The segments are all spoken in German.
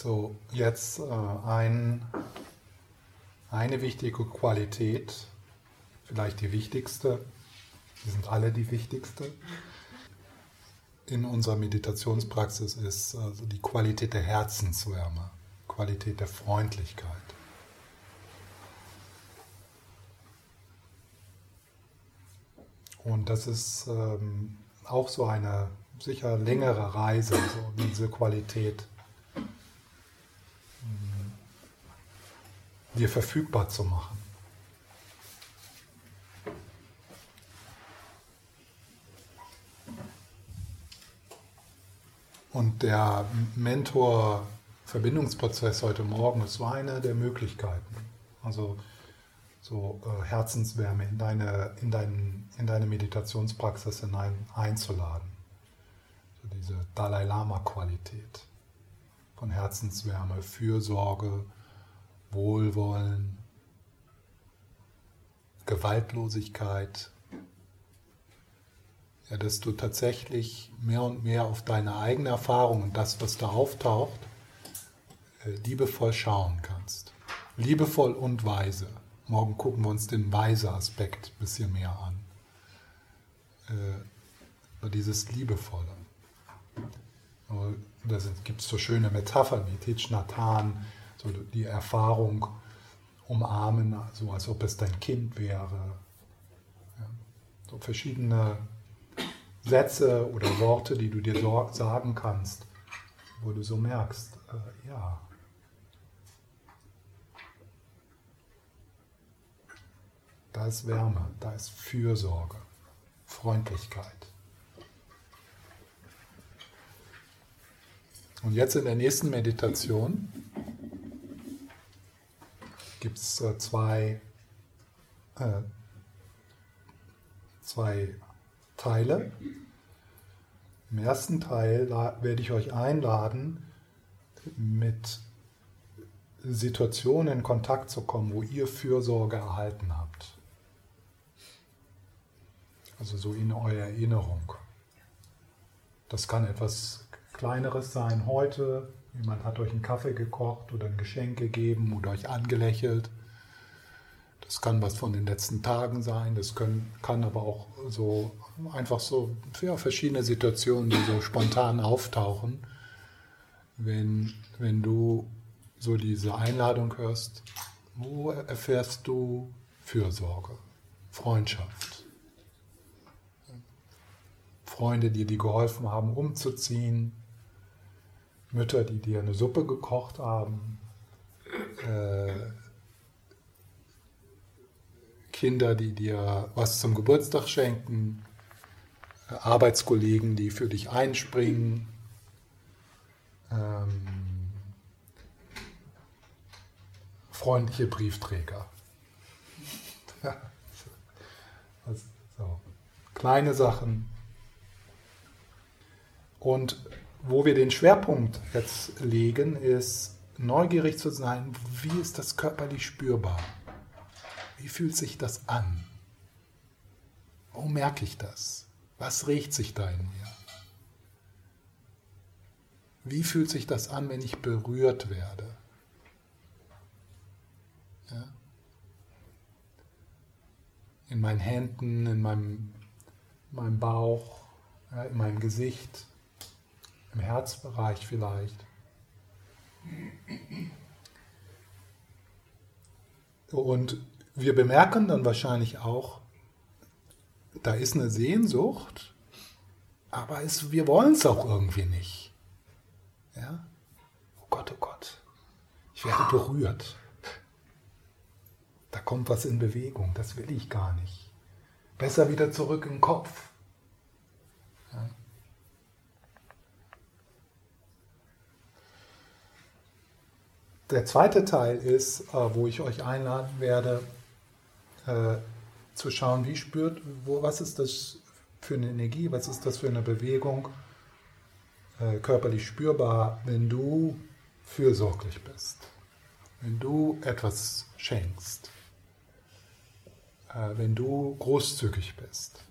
So, jetzt äh, ein, eine wichtige Qualität, vielleicht die wichtigste, die sind alle die wichtigste, in unserer Meditationspraxis ist also die Qualität der Herzenswärme, Qualität der Freundlichkeit. Und das ist ähm, auch so eine sicher längere Reise, so diese Qualität dir verfügbar zu machen. Und der Mentor-Verbindungsprozess heute Morgen ist so eine der Möglichkeiten. Also so äh, Herzenswärme in deine, in, dein, in deine Meditationspraxis hinein einzuladen. So diese Dalai Lama-Qualität von Herzenswärme, Fürsorge, Wohlwollen, Gewaltlosigkeit. Ja, dass du tatsächlich mehr und mehr auf deine eigene Erfahrung und das, was da auftaucht, äh, liebevoll schauen kannst. Liebevoll und weise. Morgen gucken wir uns den weise Aspekt ein bisschen mehr an. Äh, dieses Liebevolle. Da gibt es so schöne Metaphern wie Tich Nathan, so die Erfahrung umarmen, so als ob es dein Kind wäre. Ja, so verschiedene Sätze oder Worte, die du dir sagen kannst, wo du so merkst, äh, ja, da ist Wärme, da ist Fürsorge, Freundlichkeit. Und jetzt in der nächsten Meditation gibt es äh, zwei, äh, zwei Teile. Im ersten Teil werde ich euch einladen, mit Situationen in Kontakt zu kommen, wo ihr Fürsorge erhalten habt. Also so in eurer Erinnerung. Das kann etwas Kleineres sein heute. Jemand hat euch einen Kaffee gekocht oder ein Geschenk gegeben oder euch angelächelt. Das kann was von den letzten Tagen sein. Das können, kann aber auch so einfach so ja, verschiedene Situationen, die so spontan auftauchen. Wenn, wenn du so diese Einladung hörst, wo erfährst du Fürsorge, Freundschaft? Freunde, die dir geholfen haben, umzuziehen, Mütter, die dir eine Suppe gekocht haben, äh, Kinder, die dir was zum Geburtstag schenken, äh, Arbeitskollegen, die für dich einspringen. Ähm, freundliche Briefträger. also, so. Kleine Sachen, und wo wir den Schwerpunkt jetzt legen, ist neugierig zu sein, wie ist das körperlich spürbar? Wie fühlt sich das an? Wo merke ich das? Was regt sich da in mir? Wie fühlt sich das an, wenn ich berührt werde? Ja? In meinen Händen, in meinem, meinem Bauch, ja, in meinem Gesicht im Herzbereich vielleicht. Und wir bemerken dann wahrscheinlich auch, da ist eine Sehnsucht, aber es, wir wollen es auch irgendwie nicht. Ja? Oh Gott, oh Gott, ich werde berührt. Da kommt was in Bewegung, das will ich gar nicht. Besser wieder zurück im Kopf. Der zweite Teil ist, äh, wo ich euch einladen werde, äh, zu schauen, wie spürt, wo, was ist das für eine Energie, was ist das für eine Bewegung, äh, körperlich spürbar, wenn du fürsorglich bist, wenn du etwas schenkst, wenn du großzügig bist,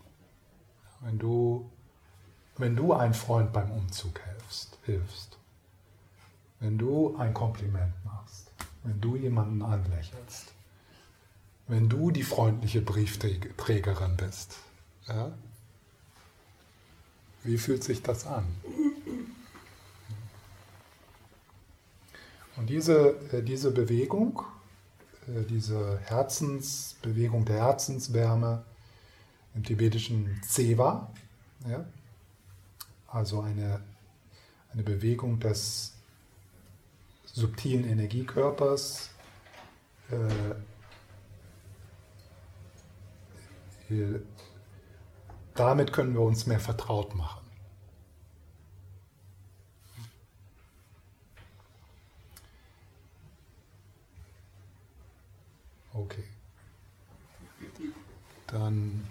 wenn du, wenn du ein Freund beim Umzug hilfst. hilfst. Wenn du ein Kompliment machst, wenn du jemanden anlächelst, wenn du die freundliche Briefträgerin bist. Ja? Wie fühlt sich das an? Und diese, äh, diese Bewegung, äh, diese Herzensbewegung der Herzenswärme im tibetischen Zewa, ja, also eine, eine Bewegung des subtilen Energiekörpers, äh, damit können wir uns mehr vertraut machen. Okay. Dann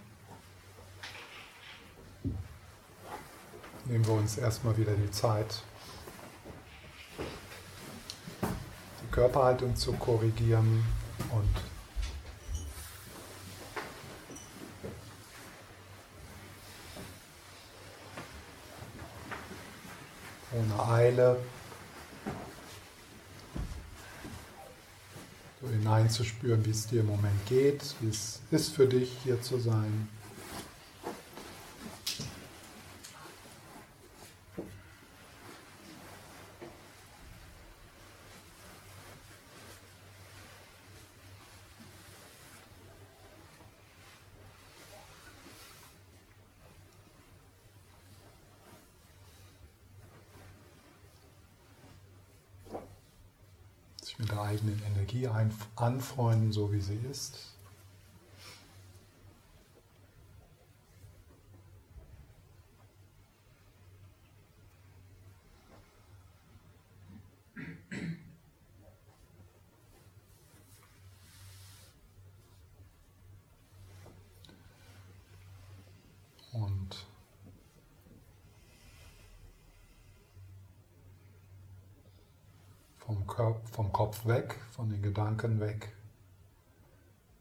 nehmen wir uns erstmal wieder die Zeit, die Körperhaltung zu korrigieren und ohne Eile so hineinzuspüren, wie es dir im Moment geht, wie es ist für dich, hier zu sein. sich mit der eigenen Energie anfreunden, so wie sie ist. Vom Kopf weg, von den Gedanken weg,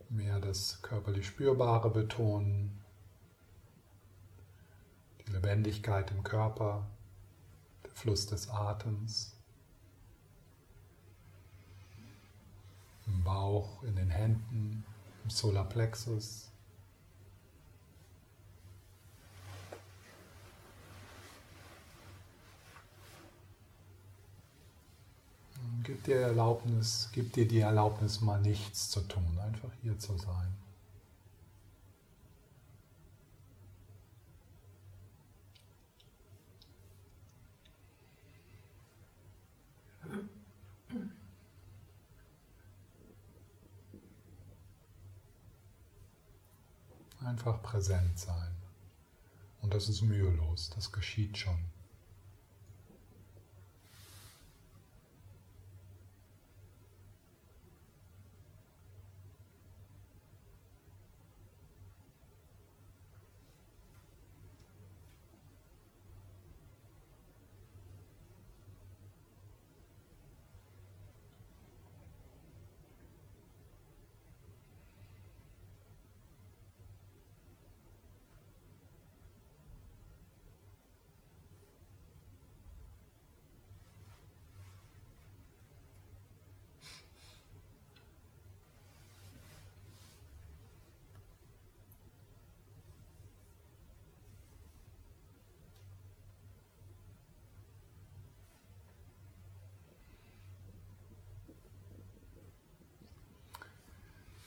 mehr das körperlich Spürbare betonen, die Lebendigkeit im Körper, der Fluss des Atems, im Bauch, in den Händen, im Solarplexus. Gib dir Erlaubnis, gib dir die Erlaubnis, mal nichts zu tun, einfach hier zu sein. Einfach präsent sein. Und das ist mühelos, das geschieht schon.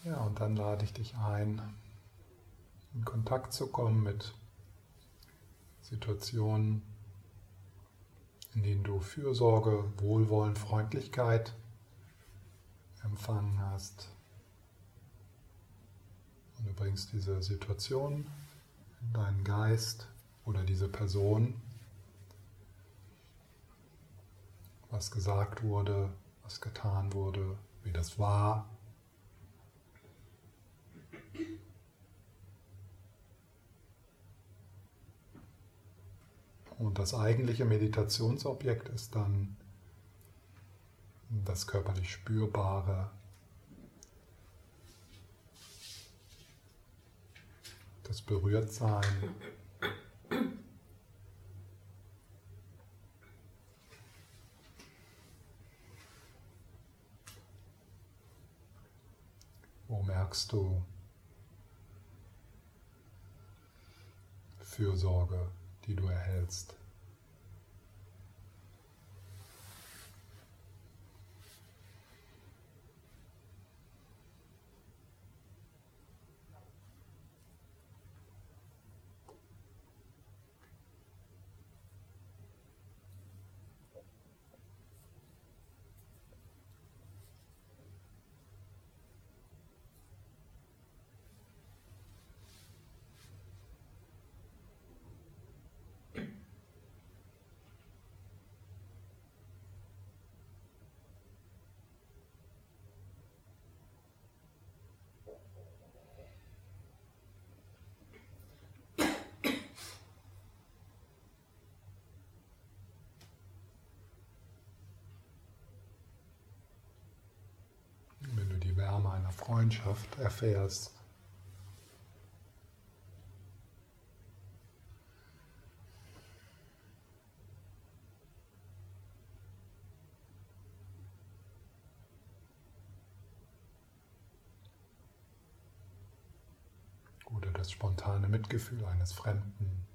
Ja, dann lade ich dich ein, in Kontakt zu kommen mit Situationen, in denen du Fürsorge, Wohlwollen, Freundlichkeit empfangen hast. Und du bringst diese Situation in deinen Geist oder diese Person, was gesagt wurde, was getan wurde, wie das war, und das eigentliche Meditationsobjekt ist dann das körperlich Spürbare, das Berührtsein. Wo merkst du, Fürsorge, die du erhältst? Wärme einer Freundschaft erfährst. Oder das spontane Mitgefühl eines Fremden.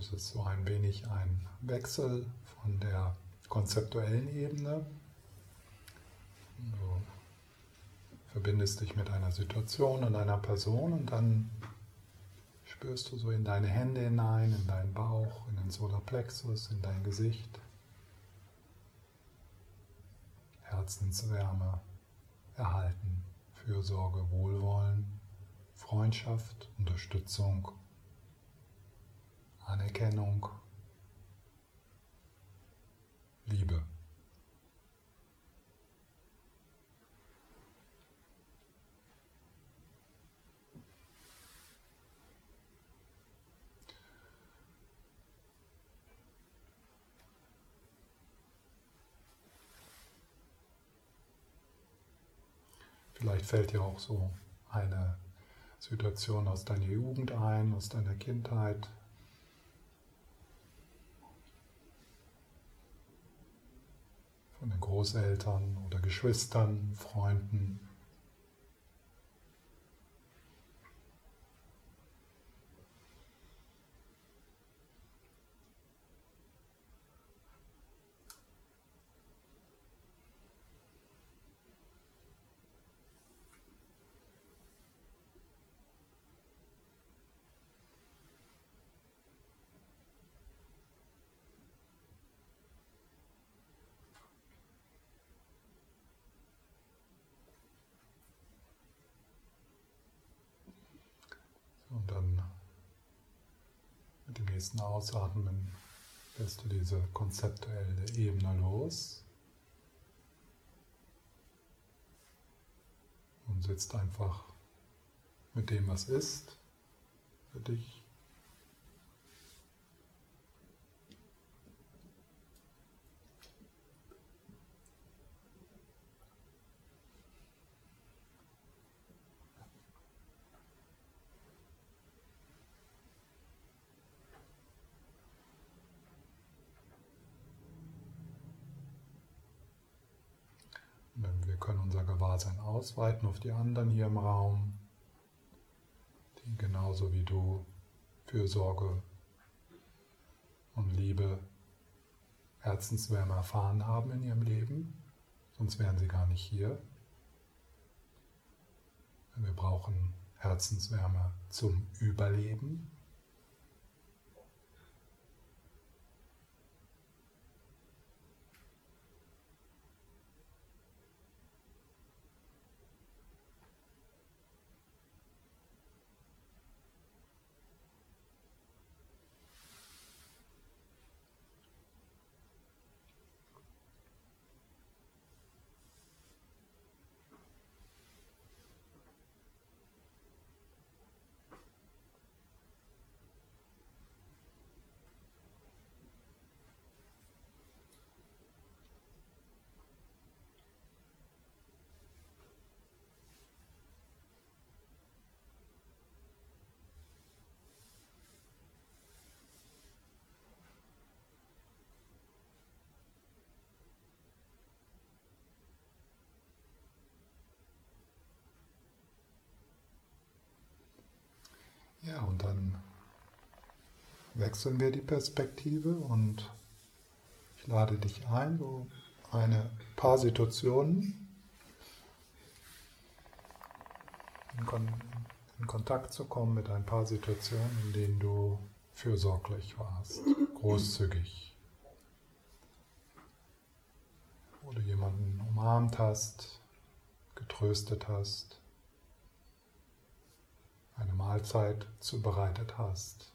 Es ist so ein wenig ein Wechsel von der konzeptuellen Ebene. Du verbindest dich mit einer Situation und einer Person und dann spürst du so in deine Hände hinein, in deinen Bauch, in den Solarplexus, in dein Gesicht. Herzenswärme erhalten, Fürsorge, Wohlwollen, Freundschaft, Unterstützung Anerkennung, Liebe. Vielleicht fällt dir auch so eine Situation aus deiner Jugend ein, aus deiner Kindheit, Großeltern oder Geschwistern, Freunden. Nächsten Ausatmen lässt du diese konzeptuelle Ebene los und sitzt einfach mit dem, was ist, für dich Gewahrsein ausweiten auf die anderen hier im Raum, die genauso wie du Fürsorge und Liebe Herzenswärme erfahren haben in ihrem Leben, sonst wären sie gar nicht hier. Wir brauchen Herzenswärme zum Überleben. Ja, und dann wechseln wir die Perspektive und ich lade dich ein, so eine paar Situationen in, Kon in Kontakt zu kommen mit ein paar Situationen, in denen du fürsorglich warst, großzügig, wo du jemanden umarmt hast, getröstet hast eine Mahlzeit zubereitet hast,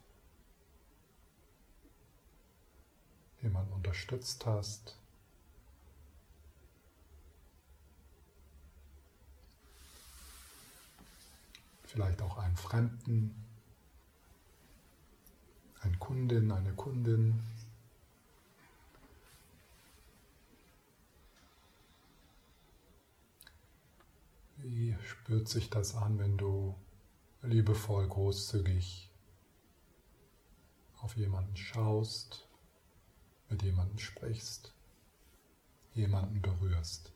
jemanden unterstützt hast, vielleicht auch einen Fremden, eine Kundin, eine Kundin. Wie spürt sich das an, wenn du liebevoll, großzügig auf jemanden schaust, mit jemanden sprichst, jemanden berührst.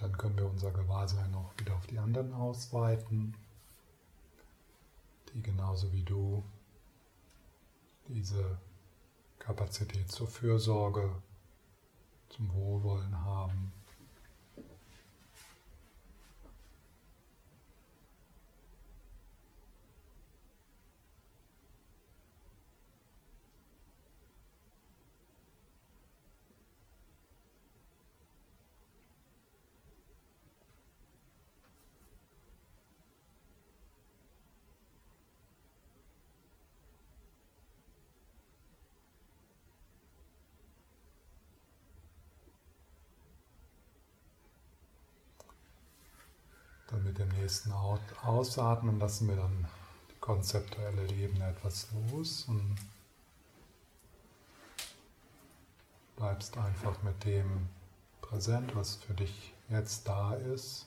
Dann können wir unser Gewahrsein auch wieder auf die anderen ausweiten, die genauso wie du diese Kapazität zur Fürsorge, zum Wohlwollen haben. Nächsten Ausatmen lassen wir dann die konzeptuelle Ebene etwas los und bleibst einfach mit dem präsent, was für dich jetzt da ist.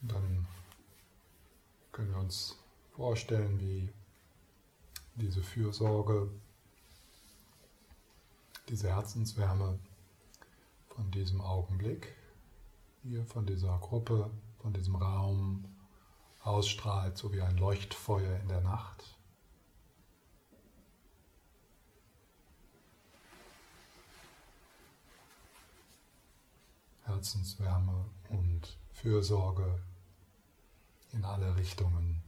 Dann können wir uns vorstellen, wie diese Fürsorge, diese Herzenswärme von diesem Augenblick, hier von dieser Gruppe, von diesem Raum ausstrahlt, so wie ein Leuchtfeuer in der Nacht. Herzenswärme und Fürsorge in alle Richtungen.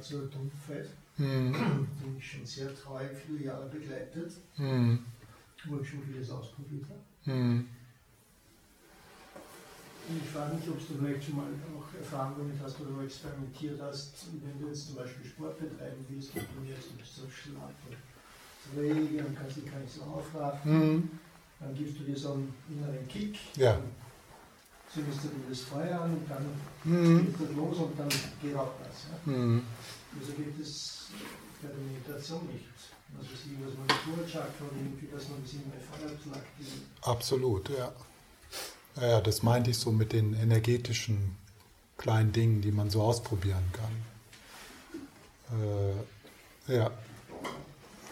Zur Dumpfheit, mhm. die mich schon sehr treu viele Jahre begleitet, mhm. wo ich schon vieles ausprobiert habe. Mhm. Ich frage mich, ob du vielleicht schon mal auch Erfahrung damit hast oder experimentiert hast, wenn du jetzt zum Beispiel Sport betreiben willst und du jetzt bist so schlapp und träge und kannst dich gar nicht so aufraffen, mhm. dann gibst du dir so einen inneren Kick. Ja zündest du das Feuer an und dann mhm. geht das los und dann geht auch was. Ja? Mhm. Geht es bei der Meditation nicht. Also liegt, dass man das Urchakra und irgendwie, dass man das innere Feuer zu aktivieren. Absolut, ja. Ja, das meinte ich so mit den energetischen kleinen Dingen, die man so ausprobieren kann. Äh, ja,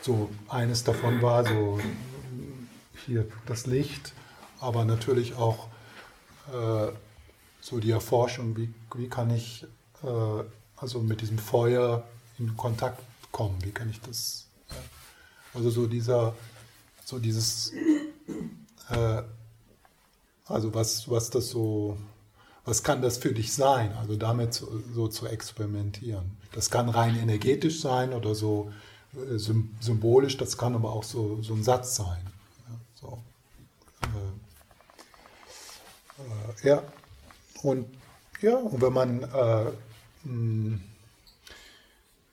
so eines davon war so hier das Licht, aber natürlich auch äh, so die Erforschung, wie, wie kann ich äh, also mit diesem Feuer in Kontakt kommen, wie kann ich das, also so dieser, so dieses, äh, also was, was das so, was kann das für dich sein, also damit so, so zu experimentieren. Das kann rein energetisch sein oder so äh, symbolisch, das kann aber auch so, so ein Satz sein. Ja, so. Äh, äh, ja, und ja, und wenn man, äh,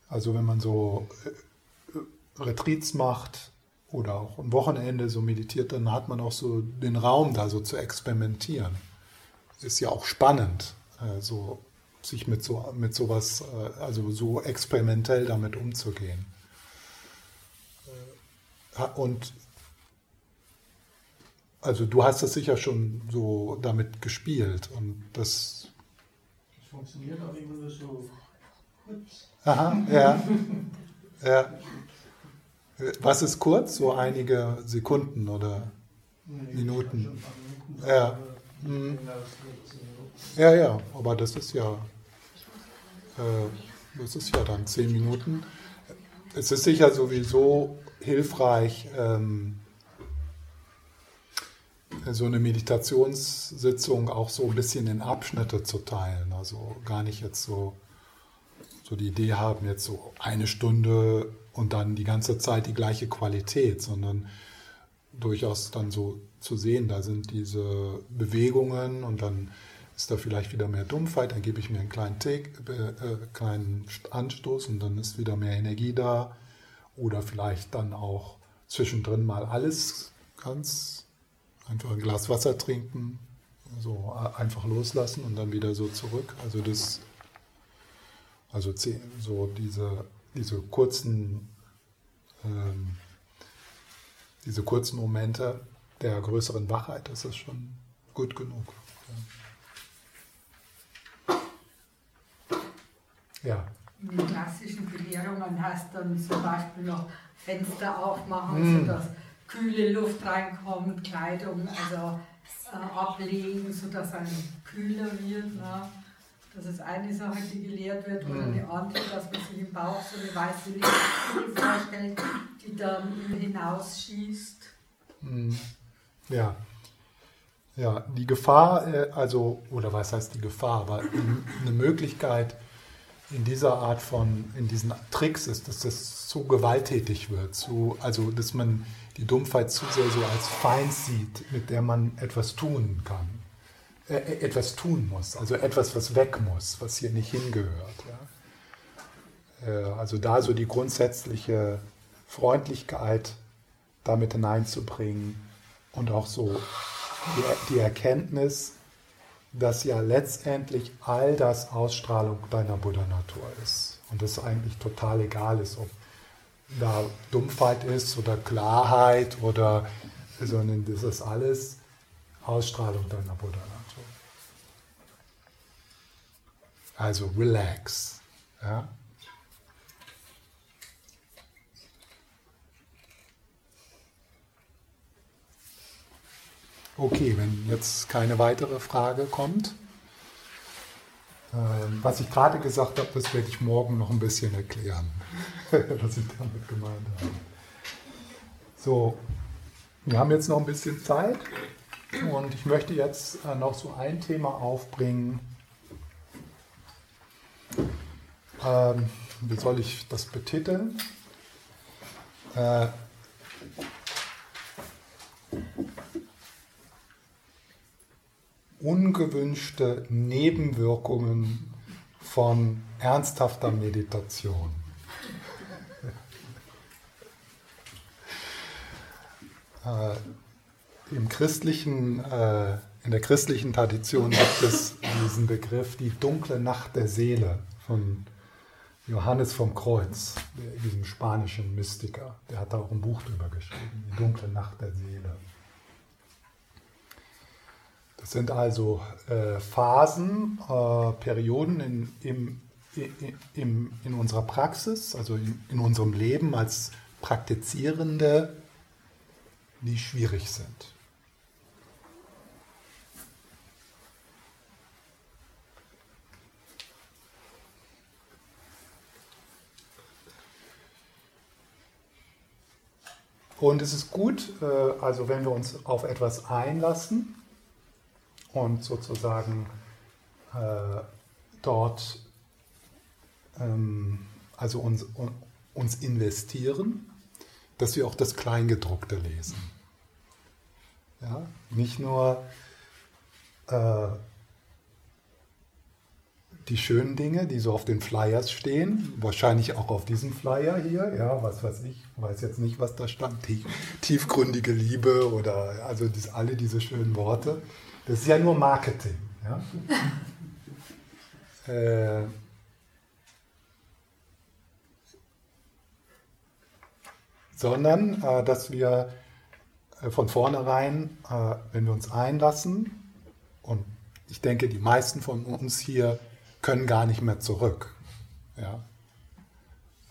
also wenn man so äh, Retreats macht oder auch am Wochenende so meditiert, dann hat man auch so den Raum da so zu experimentieren. Ist ja auch spannend, äh, so sich mit so mit sowas, äh, also so experimentell damit umzugehen. Und also du hast das sicher schon so damit gespielt und das. Funktioniert auch immer nur so kurz. Aha, ja. ja. Was ist kurz? So einige Sekunden oder Minuten? Ja. Mhm. Ja, ja, aber das ist ja, äh, das ist ja dann zehn Minuten. Es ist sicher sowieso hilfreich, ähm, so eine Meditationssitzung auch so ein bisschen in Abschnitte zu teilen. Also gar nicht jetzt so, so die Idee haben, jetzt so eine Stunde und dann die ganze Zeit die gleiche Qualität, sondern durchaus dann so zu sehen, da sind diese Bewegungen und dann ist da vielleicht wieder mehr Dumpfheit, dann gebe ich mir einen kleinen, Tick, äh, kleinen Anstoß und dann ist wieder mehr Energie da. Oder vielleicht dann auch zwischendrin mal alles ganz Einfach ein Glas Wasser trinken, so einfach loslassen und dann wieder so zurück. Also das, also so diese, diese kurzen, ähm, diese kurzen Momente der größeren Wachheit, das ist schon gut genug. Ja. In den klassischen Belehrungen hast du dann zum Beispiel noch Fenster aufmachen, mm. sodass kühle Luft reinkommt, Kleidung also äh, ablegen, sodass es kühler wird. Ne? Das ist eine Sache, die gelehrt wird, oder eine andere, dass man sich im Bauch so eine weiße Lichtkugel vorstellt, die dann hinausschießt. Mhm. Ja. Ja, die Gefahr, äh, also, oder was heißt die Gefahr, aber eine Möglichkeit, in dieser Art von, in diesen Tricks ist, dass das zu gewalttätig wird, zu, also dass man die Dumpfheit zu sehr so als Feind sieht, mit der man etwas tun kann, äh, äh etwas tun muss, also etwas, was weg muss, was hier nicht hingehört. Ja? Äh, also da so die grundsätzliche Freundlichkeit damit hineinzubringen und auch so die, die Erkenntnis, dass ja letztendlich all das Ausstrahlung deiner Buddha-Natur ist. Und es eigentlich total egal ist, ob da Dumpfheit ist oder Klarheit oder, sondern das ist alles Ausstrahlung deiner Buddha-Natur. Also relax. Ja? Okay, wenn jetzt keine weitere Frage kommt. Ähm, was ich gerade gesagt habe, das werde ich morgen noch ein bisschen erklären, was ich damit gemeint habe. So, wir haben jetzt noch ein bisschen Zeit und ich möchte jetzt äh, noch so ein Thema aufbringen. Ähm, wie soll ich das betiteln? Äh, ungewünschte Nebenwirkungen von ernsthafter Meditation. äh, Im christlichen, äh, in der christlichen Tradition gibt es diesen Begriff die dunkle Nacht der Seele von Johannes vom Kreuz, diesem spanischen Mystiker. Der hat da auch ein Buch drüber geschrieben, die dunkle Nacht der Seele. Das sind also äh, Phasen, äh, Perioden in, im, im, in unserer Praxis, also in, in unserem Leben als Praktizierende, die schwierig sind. Und es ist gut, äh, also wenn wir uns auf etwas einlassen, und sozusagen äh, dort ähm, also uns, uns investieren, dass wir auch das Kleingedruckte lesen. Ja? Nicht nur äh, die schönen Dinge, die so auf den Flyers stehen, wahrscheinlich auch auf diesem Flyer hier, ja, was weiß ich, weiß jetzt nicht, was da stand, tiefgründige Liebe oder also das, alle diese schönen Worte, das ist ja nur Marketing. Ja? äh, sondern äh, dass wir äh, von vornherein, äh, wenn wir uns einlassen, und ich denke, die meisten von uns hier können gar nicht mehr zurück. Ja?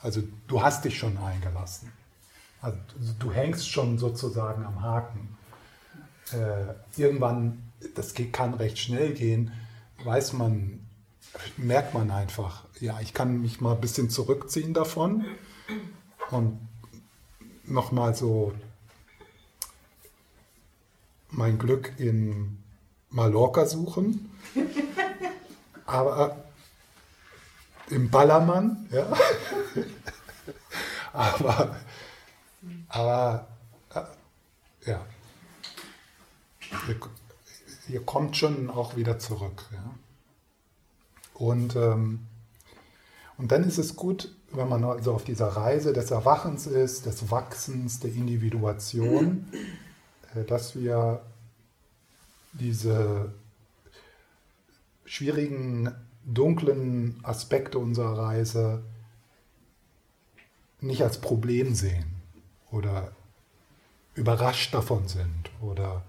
Also du hast dich schon eingelassen. Also du hängst schon sozusagen am Haken. Äh, irgendwann das kann recht schnell gehen, weiß man, merkt man einfach, ja, ich kann mich mal ein bisschen zurückziehen davon und nochmal so mein Glück in Mallorca suchen. Aber im Ballermann, ja. aber, aber, äh, ja ihr kommt schon auch wieder zurück. Ja? Und, ähm, und dann ist es gut, wenn man also auf dieser Reise des Erwachens ist, des Wachsens, der Individuation, äh, dass wir diese schwierigen, dunklen Aspekte unserer Reise nicht als Problem sehen oder überrascht davon sind oder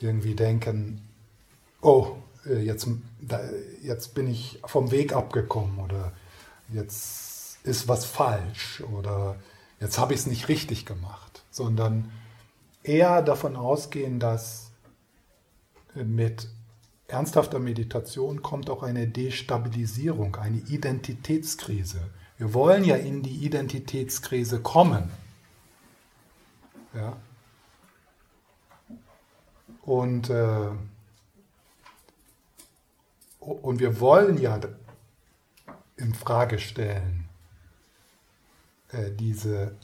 irgendwie denken, oh, äh, jetzt, jetzt bin ich vom Weg abgekommen oder jetzt ist was falsch oder jetzt habe ich es nicht richtig gemacht, sondern eher davon ausgehen, dass mit ernsthafter Meditation kommt auch eine Destabilisierung, eine Identitätskrise. Wir wollen ja in die Identitätskrise kommen. Ja? Und, äh, und wir wollen ja in Frage stellen, äh, diese,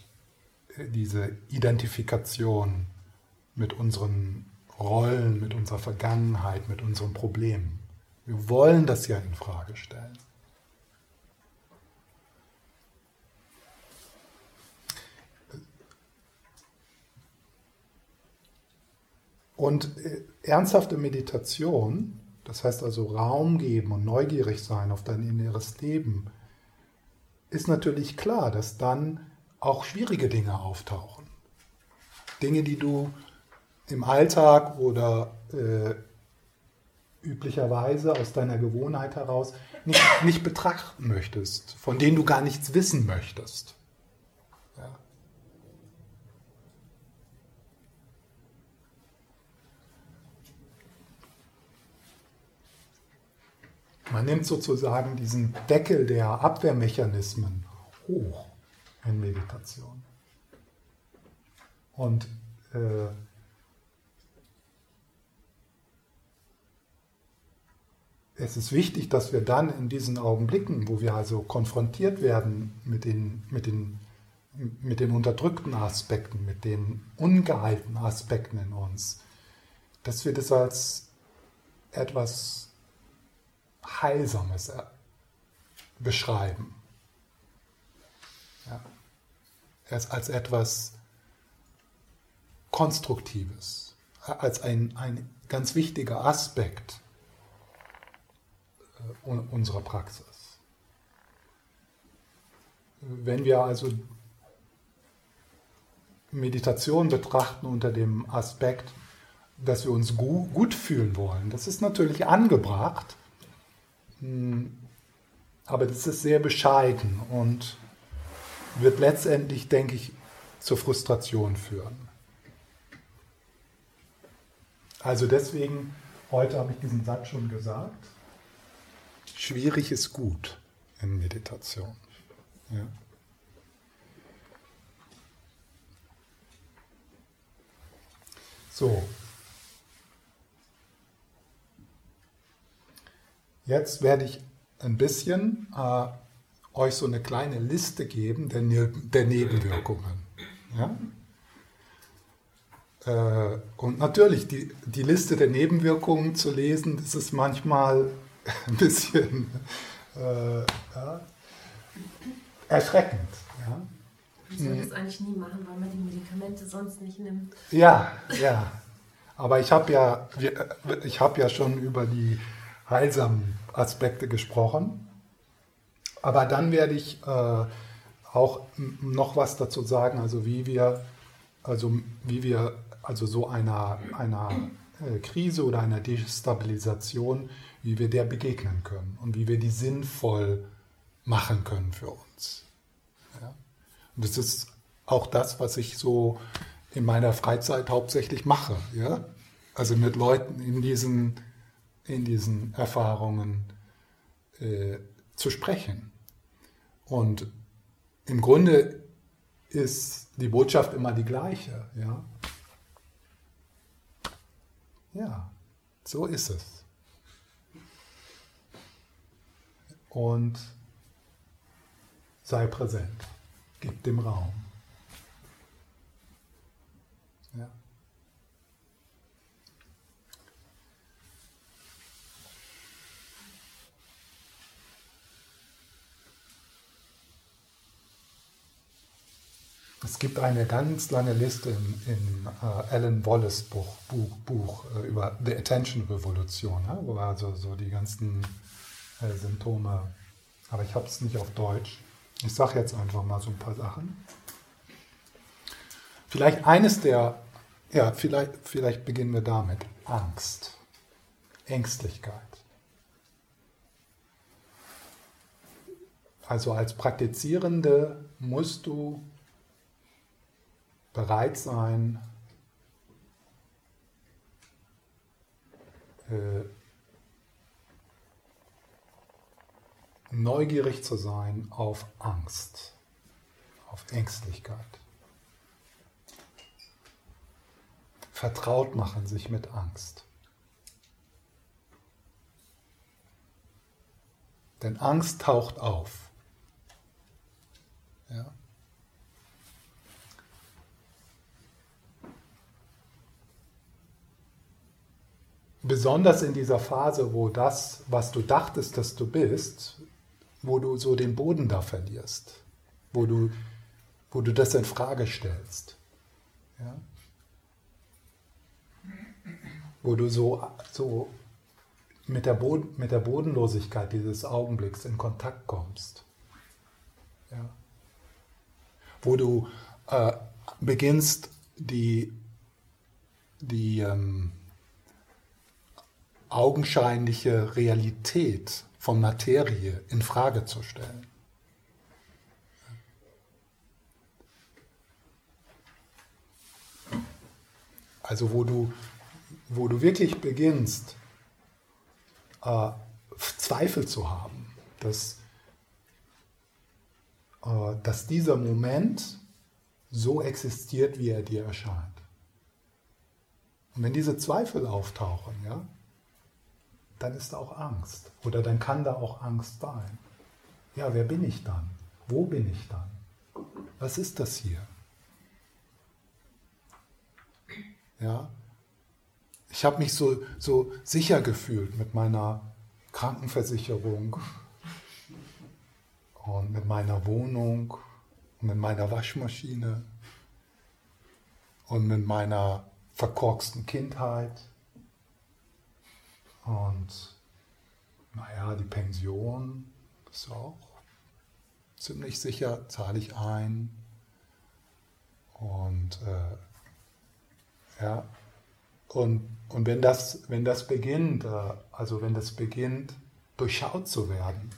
äh, diese Identifikation mit unseren Rollen, mit unserer Vergangenheit, mit unseren Problemen. Wir wollen das ja in Frage stellen. Und äh, ernsthafte Meditation, das heißt also Raum geben und neugierig sein auf dein inneres Leben, ist natürlich klar, dass dann auch schwierige Dinge auftauchen. Dinge, die du im Alltag oder äh, üblicherweise aus deiner Gewohnheit heraus nicht, nicht betrachten möchtest, von denen du gar nichts wissen möchtest. Man nimmt sozusagen diesen Deckel der Abwehrmechanismen hoch in Meditation. Und äh, es ist wichtig, dass wir dann in diesen Augenblicken, wo wir also konfrontiert werden mit den, mit den, mit den unterdrückten Aspekten, mit den ungeheilten Aspekten in uns, dass wir das als etwas Heilsames beschreiben. Ja. Als etwas Konstruktives, als ein, ein ganz wichtiger Aspekt äh, unserer Praxis. Wenn wir also Meditation betrachten unter dem Aspekt, dass wir uns gut fühlen wollen, das ist natürlich angebracht, aber das ist sehr bescheiden und wird letztendlich, denke ich, zur Frustration führen. Also deswegen, heute habe ich diesen Satz schon gesagt, schwierig ist gut in Meditation. Ja. So. Jetzt werde ich ein bisschen äh, euch so eine kleine Liste geben der, ne der Nebenwirkungen. Ja? Äh, und natürlich, die, die Liste der Nebenwirkungen zu lesen, das ist manchmal ein bisschen äh, ja, erschreckend. Ja. Man soll das eigentlich nie machen, weil man die Medikamente sonst nicht nimmt. Ja, ja. Aber ich habe ja, ich hab ja schon über die heilsamen Aspekte gesprochen. Aber dann werde ich äh, auch noch was dazu sagen, also wie wir, also wie wir also so einer, einer äh, Krise oder einer Destabilisation wie wir der begegnen können und wie wir die sinnvoll machen können für uns. Ja? Und das ist auch das, was ich so in meiner Freizeit hauptsächlich mache. Ja? Also mit Leuten in diesen, in diesen Erfahrungen äh, zu sprechen. Und im Grunde ist die Botschaft immer die gleiche. Ja, ja so ist es. und sei präsent. Gib dem Raum. Es gibt eine ganz lange Liste in, in uh, Alan Wallace Buch, Buch, Buch uh, über The Attention Revolution, ja, wo also so die ganzen äh, Symptome. Aber ich habe es nicht auf Deutsch. Ich sage jetzt einfach mal so ein paar Sachen. Vielleicht eines der, ja, vielleicht, vielleicht beginnen wir damit. Angst, Ängstlichkeit. Also als Praktizierende musst du bereit sein, äh, neugierig zu sein auf Angst, auf Ängstlichkeit. Vertraut machen sich mit Angst. Denn Angst taucht auf. Ja. Besonders in dieser Phase, wo das, was du dachtest, dass du bist, wo du so den Boden da verlierst, wo du, wo du das in Frage stellst. Ja? Wo du so, so mit, der Boden, mit der Bodenlosigkeit dieses Augenblicks in Kontakt kommst. Ja? Wo du äh, beginnst, die, die ähm, augenscheinliche Realität von Materie in Frage zu stellen. Also wo du, wo du wirklich beginnst, äh, Zweifel zu haben, dass, äh, dass dieser Moment so existiert, wie er dir erscheint. Und wenn diese Zweifel auftauchen, ja, dann ist da auch Angst. Oder dann kann da auch Angst sein. Ja, wer bin ich dann? Wo bin ich dann? Was ist das hier? Ja, ich habe mich so, so sicher gefühlt mit meiner Krankenversicherung und mit meiner Wohnung und mit meiner Waschmaschine und mit meiner verkorksten Kindheit. Und naja, die Pension ist auch ziemlich sicher, zahle ich ein. Und äh, ja, und, und wenn, das, wenn das beginnt, äh, also wenn das beginnt, durchschaut zu werden.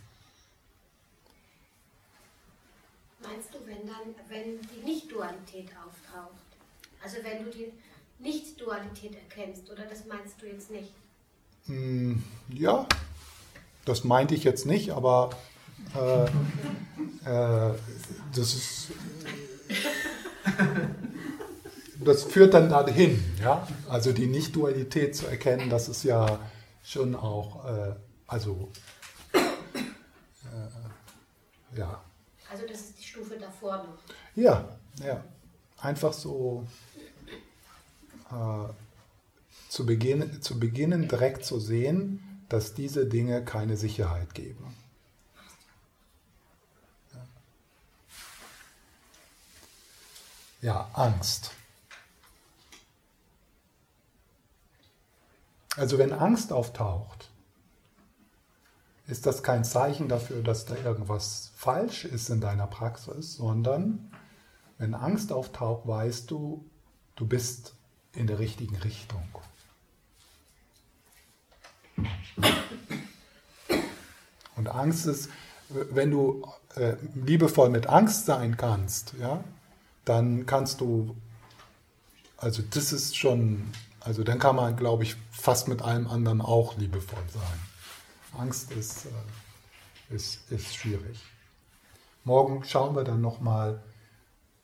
Meinst du, wenn dann, wenn die Nicht-Dualität auftaucht? Also wenn du die Nicht-Dualität erkennst, oder das meinst du jetzt nicht? Hm, ja, das meinte ich jetzt nicht, aber äh, äh, das ist. Das führt dann dahin, ja. Also die Nicht-Dualität zu erkennen, das ist ja schon auch, äh, also äh, ja. Also das ist die Stufe davor noch. Ja, ja. Einfach so äh, zu, beginn, zu beginnen, direkt zu sehen, dass diese Dinge keine Sicherheit geben. Ja, Angst. Also wenn Angst auftaucht, ist das kein Zeichen dafür, dass da irgendwas falsch ist in deiner Praxis, sondern wenn Angst auftaucht, weißt du, du bist in der richtigen Richtung. Und Angst ist, wenn du äh, liebevoll mit Angst sein kannst, ja, dann kannst du, also das ist schon, also dann kann man, glaube ich, fast mit allem anderen auch liebevoll sein. Angst ist, äh, ist, ist schwierig. Morgen schauen wir dann nochmal,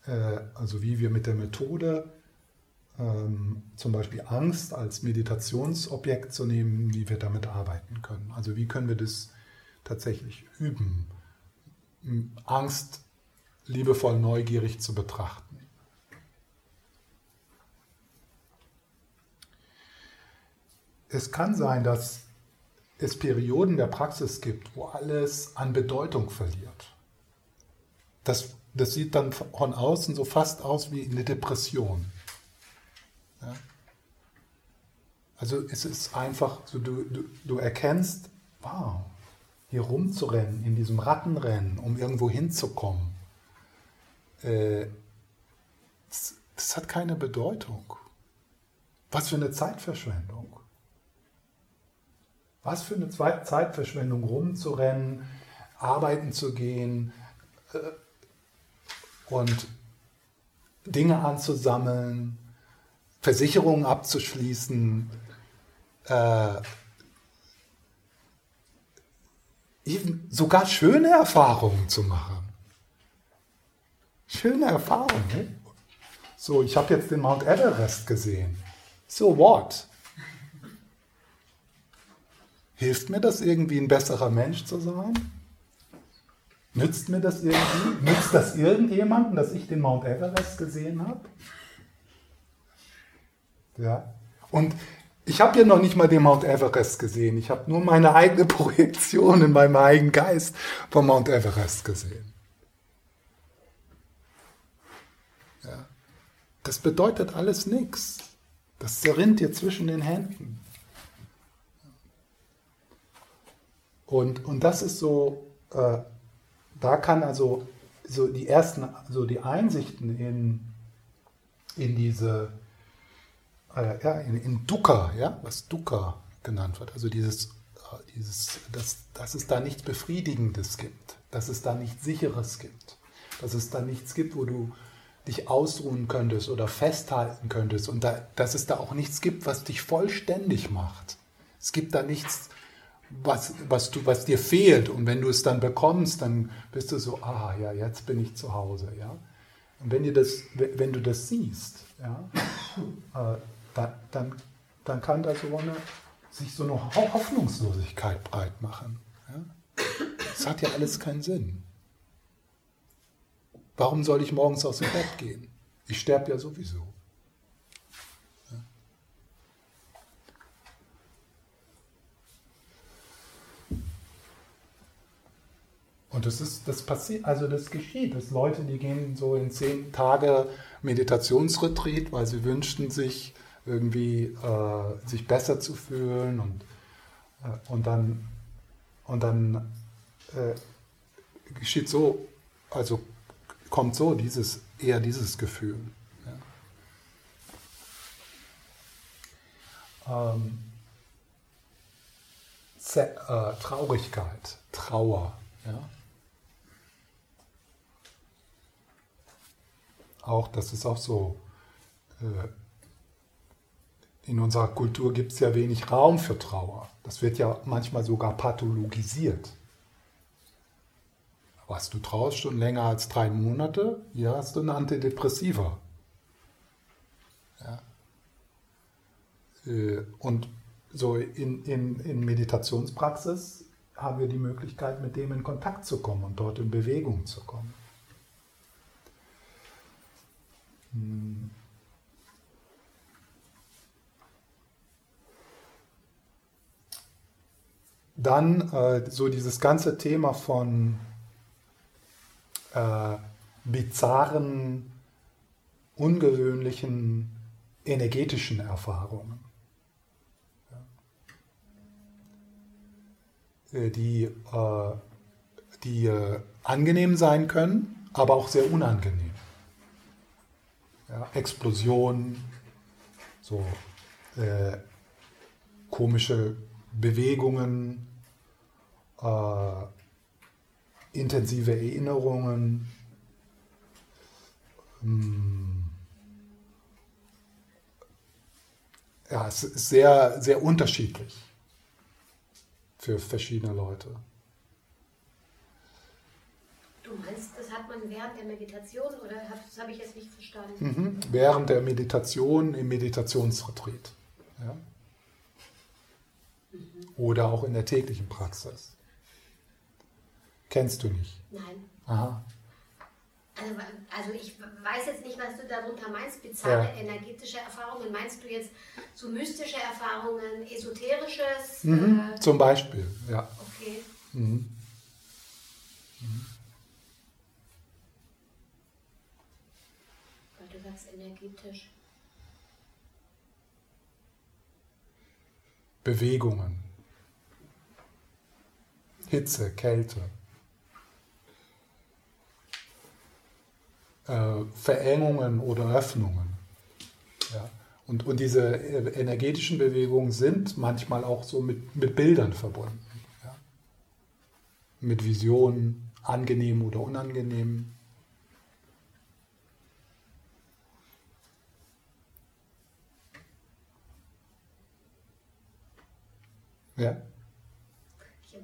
äh, also wie wir mit der Methode ähm, zum Beispiel Angst als Meditationsobjekt zu nehmen, wie wir damit arbeiten können. Also wie können wir das tatsächlich üben, Angst liebevoll neugierig zu betrachten. Es kann sein, dass es Perioden der Praxis gibt, wo alles an Bedeutung verliert. Das, das sieht dann von außen so fast aus wie eine Depression. Ja? Also es ist einfach so, du, du, du erkennst, wow, hier rumzurennen, in diesem Rattenrennen, um irgendwo hinzukommen, äh, das, das hat keine Bedeutung. Was für eine Zeitverschwendung. Was für eine Zeitverschwendung, rumzurennen, arbeiten zu gehen äh, und Dinge anzusammeln, Versicherungen abzuschließen, äh, sogar schöne Erfahrungen zu machen. Schöne Erfahrungen. Ne? So, ich habe jetzt den Mount Everest gesehen. So what? Hilft mir das irgendwie, ein besserer Mensch zu sein? Nützt mir das irgendwie? Nützt das irgendjemandem, dass ich den Mount Everest gesehen habe? Ja. Und ich habe ja noch nicht mal den Mount Everest gesehen. Ich habe nur meine eigene Projektion in meinem eigenen Geist vom Mount Everest gesehen. Ja. Das bedeutet alles nichts. Das zerrinnt dir zwischen den Händen. Und, und das ist so, äh, da kann also so die ersten, so die Einsichten in, in diese, äh, ja, in, in Dukkha, ja, was Dukkha genannt wird, also dieses, äh, dieses dass, dass es da nichts Befriedigendes gibt, dass es da nichts Sicheres gibt, dass es da nichts gibt, wo du dich ausruhen könntest oder festhalten könntest und da, dass es da auch nichts gibt, was dich vollständig macht. Es gibt da nichts, was, was, du, was dir fehlt. Und wenn du es dann bekommst, dann bist du so, ah ja, jetzt bin ich zu Hause. Ja? Und wenn, dir das, wenn du das siehst, ja, äh, dann, dann, dann kann da so eine, sich so eine Hoffnungslosigkeit breit machen. Ja? Das hat ja alles keinen Sinn. Warum soll ich morgens aus dem Bett gehen? Ich sterbe ja sowieso. Und das ist, das passiert, also das geschieht, dass Leute, die gehen so in zehn Tage Meditationsretreat, weil sie wünschten sich irgendwie äh, sich besser zu fühlen und, äh, und dann, und dann äh, geschieht so, also kommt so dieses, eher dieses Gefühl. Ja. Ähm, äh, Traurigkeit, Trauer. Ja. auch, das ist auch so, äh, in unserer Kultur gibt es ja wenig Raum für Trauer. Das wird ja manchmal sogar pathologisiert. Was, du traust schon länger als drei Monate? Hier hast du ein Antidepressiva. Ja. Äh, und so in, in, in Meditationspraxis haben wir die Möglichkeit, mit dem in Kontakt zu kommen und dort in Bewegung zu kommen. Dann äh, so dieses ganze Thema von äh, bizarren, ungewöhnlichen energetischen Erfahrungen. Äh, die, äh, die äh, angenehm sein können, aber auch sehr unangenehm ja, Explosionen, so äh, komische Bewegungen, äh, intensive Erinnerungen. Hm. Ja, es ist sehr, sehr unterschiedlich für verschiedene Leute. Du meinst, das hat man während der Meditation oder das habe ich jetzt nicht verstanden? Mhm. Während der Meditation im Meditationsretreat. Oder auch in der täglichen Praxis. Kennst du nicht? Nein. Aha. Also, also, ich weiß jetzt nicht, was du darunter meinst, bizarre ja. energetische Erfahrungen. Meinst du jetzt so mystische Erfahrungen, esoterisches? Mhm, äh, zum Beispiel, ja. Okay. Mhm. Mhm. sagst energetisch. Bewegungen, Hitze, Kälte, äh, Verengungen oder Öffnungen. Ja. Und, und diese äh, energetischen Bewegungen sind manchmal auch so mit, mit Bildern verbunden. Ja. Mit Visionen, angenehm oder unangenehm. Ja.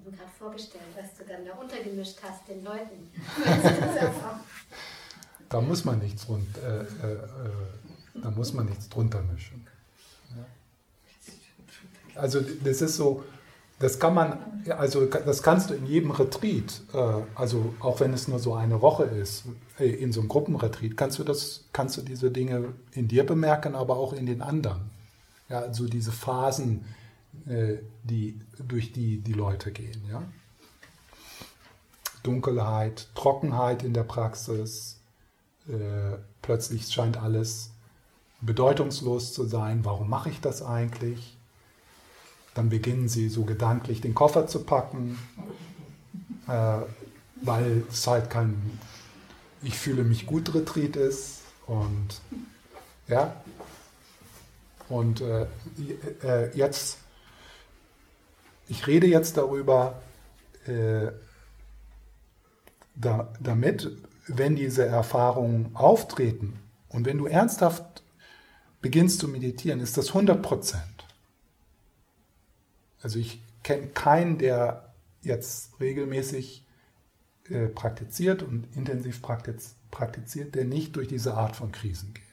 Mir gerade vorgestellt, was du dann da untergemischt hast, den Leuten. da muss man nichts, rund, äh, äh, äh, da muss man nichts drunter mischen. Also das ist so, Das kann man, also das kannst du in jedem Retreat, äh, also auch wenn es nur so eine Woche ist, äh, in so einem Gruppenretreat, kannst du das, kannst du diese Dinge in dir bemerken, aber auch in den anderen. Ja, also diese Phasen, die durch die die Leute gehen. Ja? Dunkelheit, Trockenheit in der Praxis, plötzlich scheint alles bedeutungslos zu sein. Warum mache ich das eigentlich? Dann beginnen sie so gedanklich den Koffer zu packen, äh, weil es halt kein Ich fühle mich gut Retreat ist. Und ja, und äh, äh, jetzt, ich rede jetzt darüber, äh, da, damit, wenn diese Erfahrungen auftreten und wenn du ernsthaft beginnst zu meditieren, ist das 100 Prozent. Also ich kenne keinen, der jetzt regelmäßig äh, praktiziert und intensiv praktiz praktiziert, der nicht durch diese Art von Krisen geht.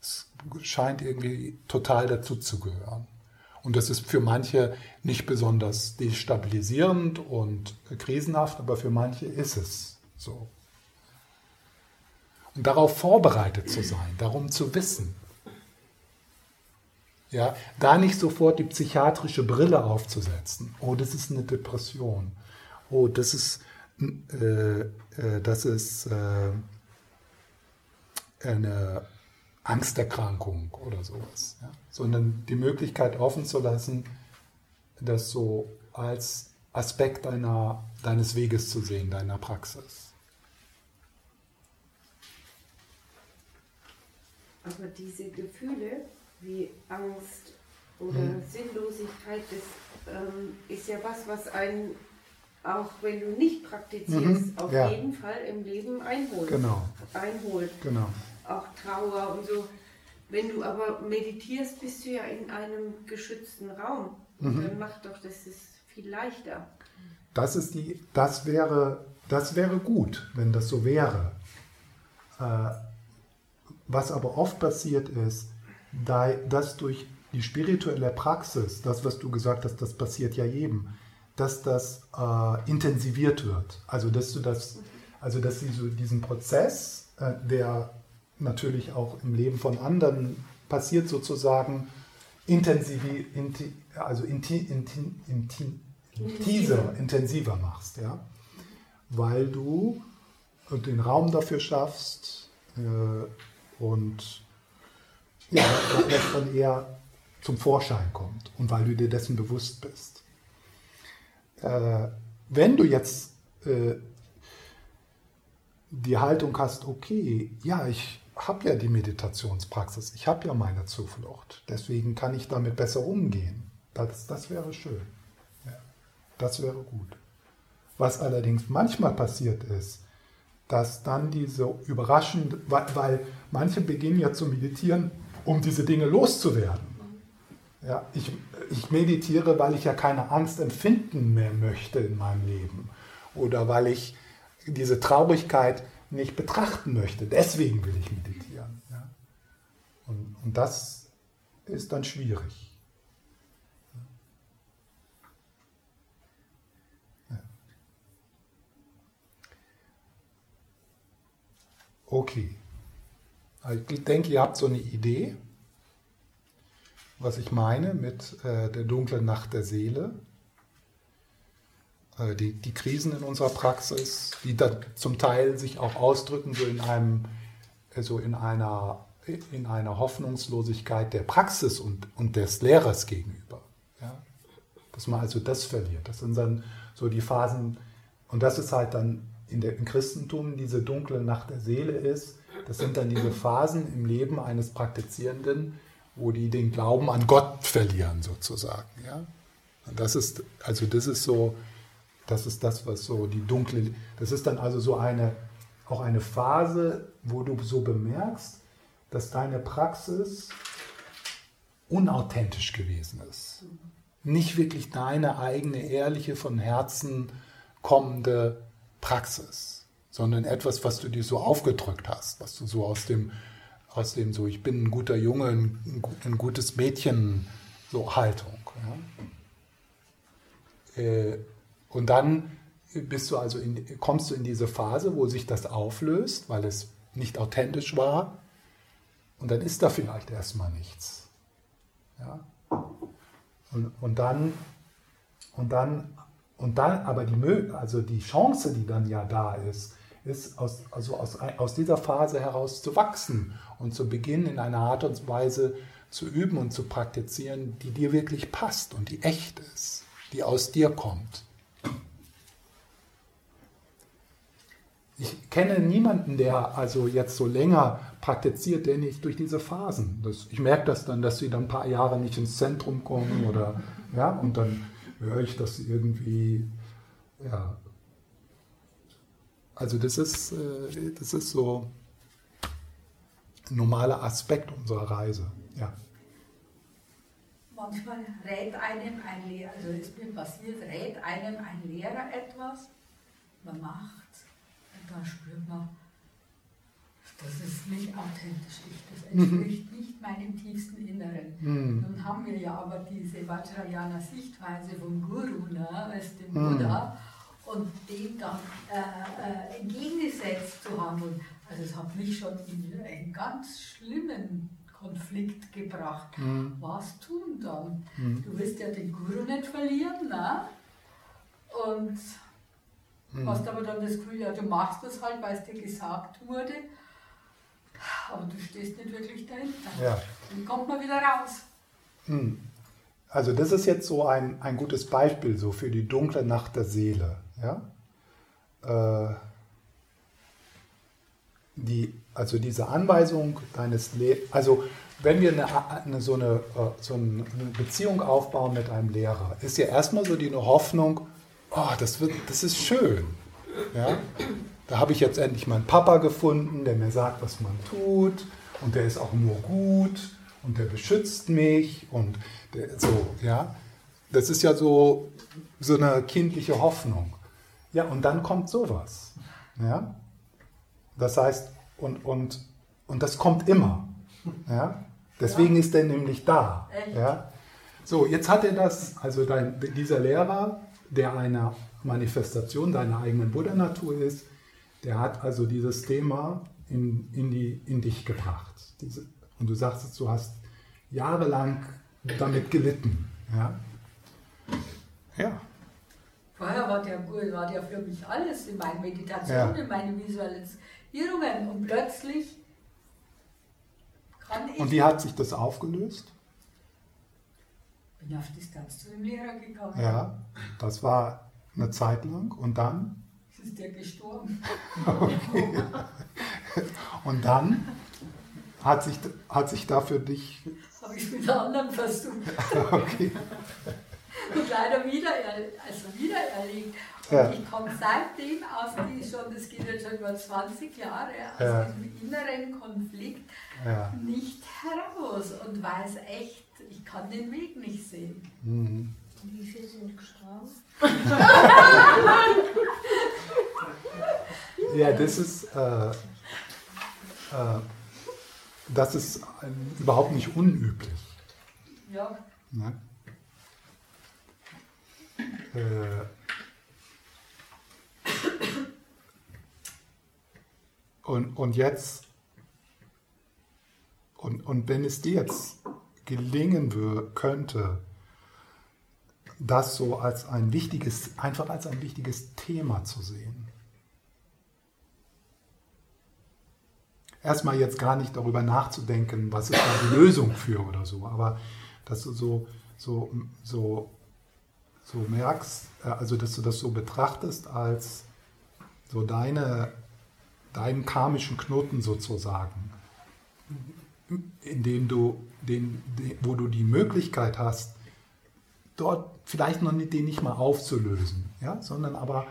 Es scheint irgendwie total dazu zu gehören. Und das ist für manche nicht besonders destabilisierend und krisenhaft, aber für manche ist es so. Und darauf vorbereitet zu sein, darum zu wissen, ja, da nicht sofort die psychiatrische Brille aufzusetzen. Oh, das ist eine Depression. Oh, das ist, äh, äh, das ist äh, eine Angsterkrankung oder sowas. Ja? Sondern die Möglichkeit offen zu lassen, das so als Aspekt deiner, deines Weges zu sehen, deiner Praxis. Aber diese Gefühle, wie Angst oder hm. Sinnlosigkeit, das ähm, ist ja was, was einen, auch wenn du nicht praktizierst, mhm. auf ja. jeden Fall im Leben einholt. Genau. einholt. Genau. Auch Trauer und so. Wenn du aber meditierst, bist du ja in einem geschützten Raum. Mhm. Dann macht doch das ist viel leichter. Das ist die, das wäre, das wäre gut, wenn das so wäre. Äh, was aber oft passiert ist, dass durch die spirituelle Praxis, das, was du gesagt hast, das passiert ja jedem, dass das äh, intensiviert wird. Also dass du das, also dass sie so diesen Prozess, äh, der natürlich auch im Leben von anderen passiert, sozusagen intensiv, inti, also inti, inti, inti, intensiver, intensiver machst, ja, weil du den Raum dafür schaffst äh, und ja, das dann eher zum Vorschein kommt und weil du dir dessen bewusst bist. Äh, wenn du jetzt äh, die Haltung hast, okay, ja, ich habe ja die Meditationspraxis, ich habe ja meine Zuflucht, deswegen kann ich damit besser umgehen. Das, das wäre schön. Ja, das wäre gut. Was allerdings manchmal passiert ist, dass dann diese überraschend, weil, weil manche beginnen ja zu meditieren um diese Dinge loszuwerden. Ja, ich, ich meditiere, weil ich ja keine Angst empfinden mehr möchte in meinem Leben oder weil ich diese Traurigkeit nicht betrachten möchte. Deswegen will ich meditieren. Ja. Und, und das ist dann schwierig. Okay. Ich denke, ihr habt so eine Idee, was ich meine mit äh, der dunklen Nacht der Seele. Äh, die, die Krisen in unserer Praxis, die dann zum Teil sich auch ausdrücken, so in einem, also in einer, in einer Hoffnungslosigkeit der Praxis und, und des Lehrers gegenüber. Ja? Dass man also das verliert. Das sind dann so die Phasen, und das ist halt dann in der, im Christentum diese dunkle Nacht der Seele ist, das sind dann diese Phasen im Leben eines Praktizierenden, wo die den Glauben an Gott verlieren, sozusagen. Ja? Und das ist, also das ist so, das ist das, was so die dunkle, das ist dann also so eine, auch eine Phase, wo du so bemerkst, dass deine Praxis unauthentisch gewesen ist. Nicht wirklich deine eigene, ehrliche, von Herzen kommende Praxis sondern etwas, was du dir so aufgedrückt hast, was du so aus dem, aus dem so, ich bin ein guter Junge, ein, ein gutes Mädchen, so Haltung. Ja? äh, und dann bist du also in, kommst du in diese Phase, wo sich das auflöst, weil es nicht authentisch war. Und dann ist da vielleicht erstmal nichts. Ja? Und, und dann, und dann, und dann, aber die, also die Chance, die dann ja da ist, ist aus, also aus, aus dieser Phase heraus zu wachsen und zu beginnen, in einer Art und Weise zu üben und zu praktizieren, die dir wirklich passt und die echt ist, die aus dir kommt. Ich kenne niemanden, der also jetzt so länger praktiziert, der nicht durch diese Phasen. Das, ich merke das dann, dass sie dann ein paar Jahre nicht ins Zentrum kommen oder ja, und dann höre ich, sie irgendwie ja. Also das ist, äh, das ist so ein normaler Aspekt unserer Reise. Ja. Manchmal rät einem ein Lehrer, also es mir passiert, rät einem ein Lehrer etwas, man macht da spürt man, das ist nicht authentisch, das mhm. entspricht mhm. nicht meinem tiefsten Inneren. Mhm. Nun haben wir ja aber diese Vajrayana Sichtweise vom Guru, ne, als dem mhm. Buddha, und dem dann äh, äh, entgegengesetzt zu handeln. Also es hat mich schon in einen ganz schlimmen Konflikt gebracht. Mhm. Was tun dann? Mhm. Du willst ja den Guru nicht verlieren, ne? Und Mhm. Hast aber dann das Gefühl, ja, du machst das halt, weil es dir gesagt wurde, aber du stehst nicht wirklich dahinter. Ja. Wie kommt man wieder raus? Mhm. Also das ist jetzt so ein, ein gutes Beispiel so für die dunkle Nacht der Seele. Ja? Äh, die, also diese Anweisung deines Lebens, also wenn wir eine, eine, so, eine, äh, so eine Beziehung aufbauen mit einem Lehrer, ist ja erstmal so die Hoffnung, oh, das, wird, das ist schön. Ja? Da habe ich jetzt endlich meinen Papa gefunden, der mir sagt, was man tut und der ist auch nur gut und der beschützt mich und der, so, ja. Das ist ja so, so eine kindliche Hoffnung. Ja, und dann kommt sowas. Ja? Das heißt, und, und, und das kommt immer. Ja? Deswegen ja. ist er nämlich da. Ja? So, jetzt hat er das, also dein, dieser Lehrer der eine Manifestation deiner eigenen Buddha-Natur ist, der hat also dieses Thema in, in, die, in dich gebracht. Diese, und du sagst, du hast jahrelang damit gelitten. Ja. ja. Vorher war der, war der für mich alles in meinen Meditationen, ja. in meinen Visualisierungen und plötzlich kann ich. Und wie hat sich das aufgelöst? Bin auf Distanz zu dem Lehrer gegangen. Ja, das war eine Zeit lang und dann? Ist der gestorben. Okay. Und dann hat sich, hat sich da für dich. Habe ich mit anderen versucht. Okay. Und leider wieder, also wieder erlebt. Und ja. ich komme seitdem aus die schon, das geht jetzt schon über 20 Jahre, aus ja. diesem inneren Konflikt ja. nicht heraus und weiß echt, ich kann den Weg nicht sehen. Mhm. Wie viele sind gestorben? ja, das ist, äh, äh, das ist äh, überhaupt nicht unüblich. Ja. Ne? Äh, und, und jetzt, und, und wenn es dir jetzt gelingen könnte, das so als ein wichtiges, einfach als ein wichtiges Thema zu sehen. Erstmal jetzt gar nicht darüber nachzudenken, was ist da die Lösung für oder so, aber dass du so, so, so, so merkst, äh, also dass du das so betrachtest als so deine, deinen karmischen Knoten sozusagen, indem du den, den, wo du die Möglichkeit hast, dort vielleicht noch nicht, den nicht mal aufzulösen, ja, sondern aber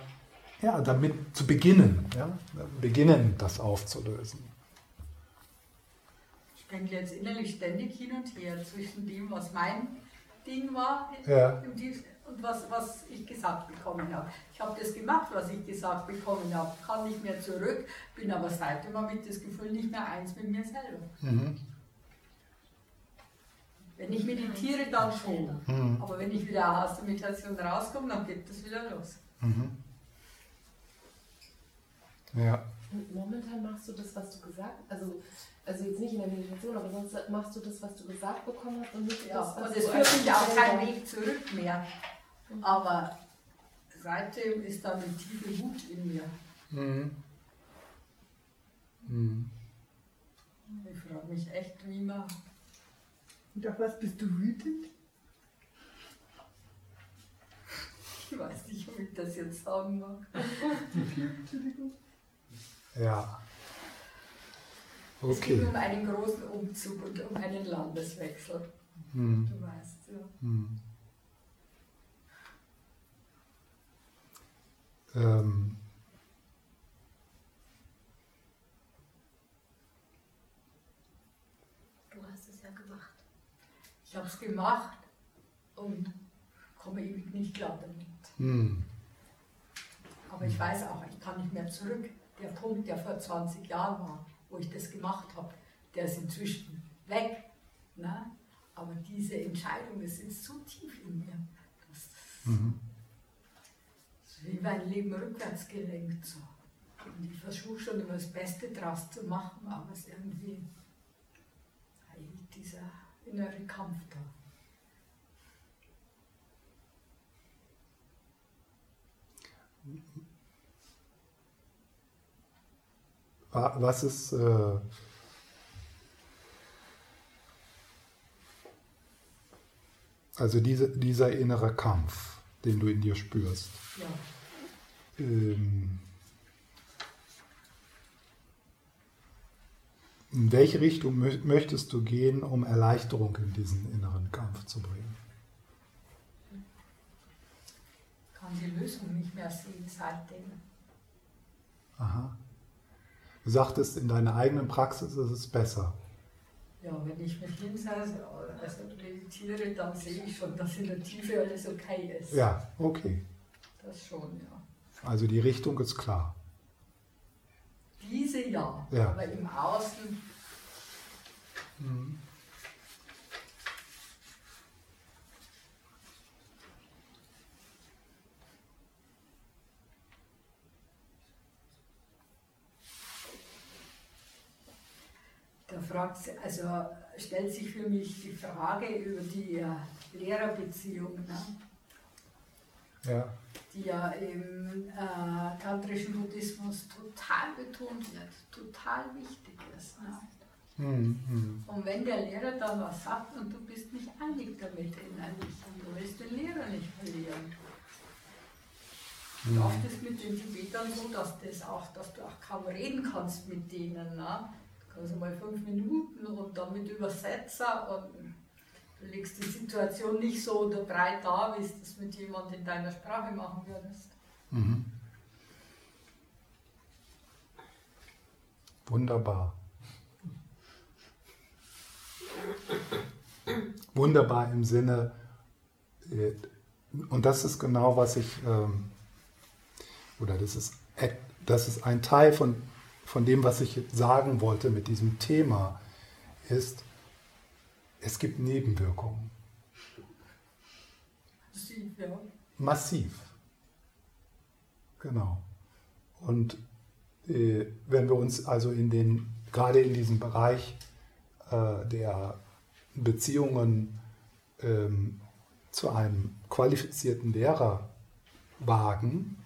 ja, damit zu beginnen, ja, beginnen, das aufzulösen. Ich denke jetzt innerlich ständig hin und her zwischen dem, was mein Ding war ja. und was, was ich gesagt bekommen habe. Ich habe das gemacht, was ich gesagt bekommen habe, kann nicht mehr zurück, bin aber seitdem mit das Gefühl nicht mehr eins mit mir selber. Mhm. Wenn ich meditiere, dann schon. Mhm. Aber wenn ich wieder aus der Meditation rauskomme, dann geht das wieder los. Mhm. Ja. Und momentan machst du das, was du gesagt hast, also, also jetzt nicht in der Meditation, aber sonst machst du das, was du gesagt bekommen hast und nicht ja, das, was und es führt mich auch kein Weg zurück mehr. Aber seitdem ist da eine tiefe Wut in mir. Mhm. Mhm. Ich frage mich echt, wie man. Und auf was bist du wütend? Ich weiß nicht, ob ich das jetzt sagen mag. Entschuldigung. Ja. Okay. Es geht um einen großen Umzug und um einen Landeswechsel. Hm. Du weißt, ja. Hm. Ähm. Du hast es ja gemacht. Ich habe es gemacht und komme ewig nicht klar damit. Hm. Aber ich weiß auch, ich kann nicht mehr zurück. Der Punkt, der vor 20 Jahren war, wo ich das gemacht habe, der ist inzwischen weg. Ne? Aber diese Entscheidung, das ist so tief in mir. Das, mhm. ist wie mein Leben rückwärts gelenkt. So. Und ich versuche schon immer das Beste draus zu machen, aber es ist irgendwie dieser innere Kampf da. Was ist äh, also diese, dieser innere Kampf, den du in dir spürst? Ja. Ähm, in welche Richtung möchtest du gehen, um Erleichterung in diesen inneren Kampf zu bringen? Ich kann die Lösung nicht mehr sehen seitdem. Aha. Du sagtest, in deiner eigenen Praxis ist es besser. Ja, wenn ich mich hinsetze, also meditiere, dann sehe ich schon, dass in der Tiefe alles okay ist. Ja, okay. Das schon, ja. Also die Richtung ist klar. Diese ja, ja. aber im Außen. Mhm. Da fragt sie, also stellt sich für mich die Frage über die Lehrerbeziehung, ne? Ja. die ja im äh, tantrischen Buddhismus total betont wird, total wichtig ist. Ne? Mhm. Und wenn der Lehrer dann was sagt und du bist nicht einig damit innerlich und du willst den Lehrer nicht verlieren. Mhm. Oft ist mit den Tibetern so, dass, das auch, dass du auch kaum reden kannst mit denen. Ne? also mal fünf Minuten und dann mit Übersetzer und du legst die Situation nicht so oder breit da, wie es mit jemandem in deiner Sprache machen würdest. Mhm. Wunderbar. Wunderbar im Sinne, äh, und das ist genau, was ich, ähm, oder das ist, das ist ein Teil von von dem, was ich sagen wollte mit diesem Thema, ist, es gibt Nebenwirkungen. Massiv, ja. Massiv. Genau. Und äh, wenn wir uns also in den, gerade in diesem Bereich äh, der Beziehungen ähm, zu einem qualifizierten Lehrer wagen,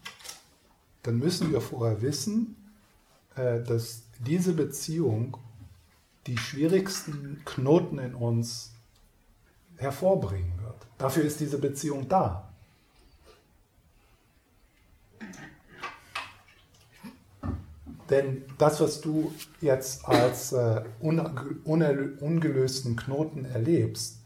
dann müssen wir vorher wissen, äh, dass diese Beziehung die schwierigsten Knoten in uns hervorbringen wird. Dafür ist diese Beziehung da. Denn das, was du jetzt als äh, ungelösten Knoten erlebst,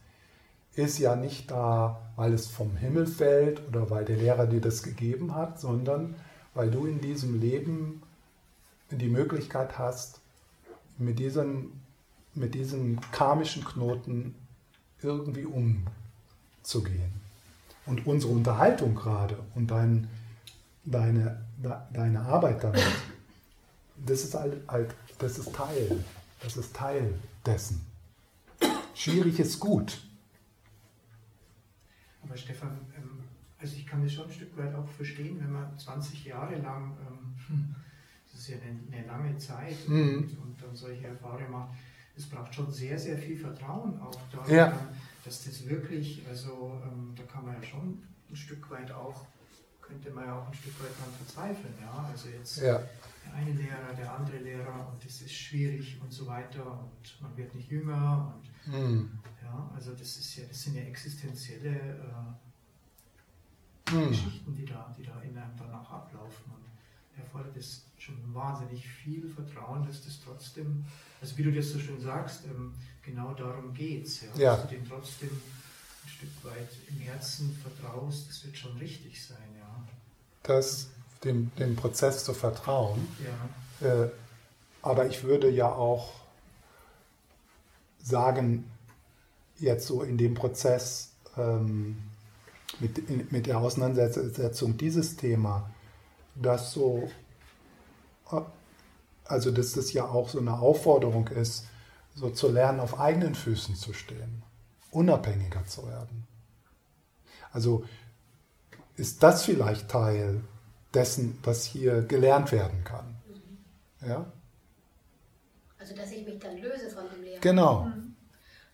ist ja nicht da, weil es vom Himmel fällt oder weil der Lehrer dir das gegeben hat, sondern weil du in diesem Leben die Möglichkeit hast, mit diesem, mit diesem karmischen Knoten irgendwie umzugehen. Und unsere Unterhaltung gerade und dein, deine, deine Arbeit damit, das ist, halt, das ist Teil, das ist Teil dessen. Schwierig ist gut, Aber Stefan, ähm, also ich kann das schon ein Stück weit auch verstehen, wenn man 20 Jahre lang, ähm, das ist ja eine, lange Zeit, mhm. und, und, dann solche Erfahrungen macht, es braucht schon sehr, sehr viel Vertrauen auch da, ja. dass das wirklich, also ähm, da kann man ja schon ein Stück weit auch, könnte man ja auch ein Stück weit dran verzweifeln, ja, also jetzt ja. der eine Lehrer, der andere Lehrer und es ist schwierig und so weiter und man wird nicht jünger und mhm. ja, also das ist ja, das sind ja existenzielle äh, mhm. Geschichten, die da, die da in einem danach ablaufen und erfordert es schon wahnsinnig viel Vertrauen, dass das trotzdem, also wie du das so schön sagst, ähm, genau darum geht es, ja, ja. dass du dem trotzdem ein Stück weit im Herzen vertraust, das wird schon richtig sein, ja. Das, dem, dem Prozess zu vertrauen. Ja. Äh, aber ich würde ja auch sagen, jetzt so in dem Prozess ähm, mit, in, mit der Auseinandersetzung dieses Thema, dass so, also dass das ja auch so eine Aufforderung ist, so zu lernen, auf eigenen Füßen zu stehen, unabhängiger zu werden. Also ist das vielleicht Teil dessen, was hier gelernt werden kann. Mhm. Ja? Also dass ich mich dann löse von dem Lehrer. Genau. Mhm.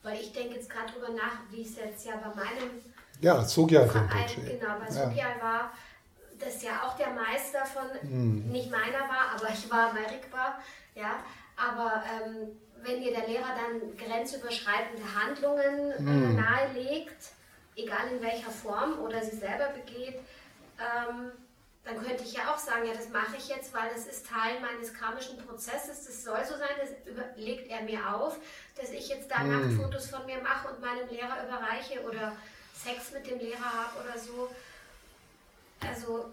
Weil ich denke jetzt gerade darüber nach, wie es jetzt ja bei meinem ja, Sogyal Verein, genau, bei Sogyal ja. war, das ja auch der Meister von, mhm. nicht meiner war, aber ich war bei Rick war, ja, aber ähm, wenn dir der Lehrer dann grenzüberschreitende Handlungen mhm. äh, nahelegt, egal in welcher Form oder sie selber begeht, ähm, dann könnte ich ja auch sagen, ja, das mache ich jetzt, weil das ist Teil meines karmischen Prozesses, das soll so sein, das legt er mir auf, dass ich jetzt da mhm. Nacktfotos von mir mache und meinem Lehrer überreiche oder Sex mit dem Lehrer habe oder so. Also,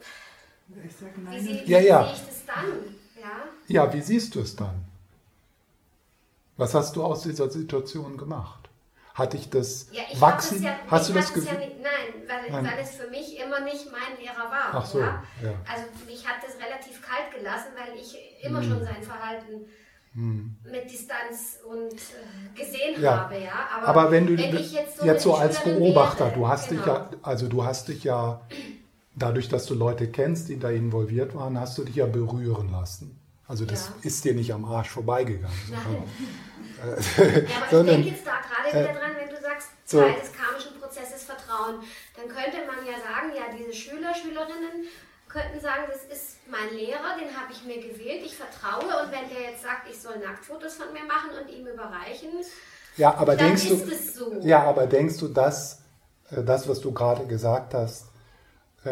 ich sag nein. wie, sehe, ja, ja. sehe ich das dann? Ja? ja, wie siehst du es dann? Was hast du aus dieser Situation gemacht? Hat dich das ja, wachsen? Ja, hast du das Gefühl? Ja nicht, nein, weil, nein, weil es für mich immer nicht mein Lehrer war. Ach so, ja? Also mich hat das relativ kalt gelassen, weil ich immer hm. schon sein Verhalten hm. mit Distanz und äh, gesehen ja. habe, ja. Aber, Aber wenn du wenn jetzt so, jetzt so als Beobachter, wäre, du hast genau. dich ja, also du hast dich ja dadurch, dass du Leute kennst, die da involviert waren, hast du dich ja berühren lassen. Also das ja. ist dir nicht am Arsch vorbeigegangen. Nein. Äh, ja, aber sondern, ich denke jetzt da gerade wieder äh, dran, wenn du sagst, so, Teil des karmischen Prozesses Vertrauen, dann könnte man ja sagen, ja, diese Schüler, Schülerinnen könnten sagen, das ist mein Lehrer, den habe ich mir gewählt, ich vertraue und wenn der jetzt sagt, ich soll Nacktfotos von mir machen und ihm überreichen, ja, aber dann denkst ist du, es so. Ja, aber denkst du, dass äh, das, was du gerade gesagt hast,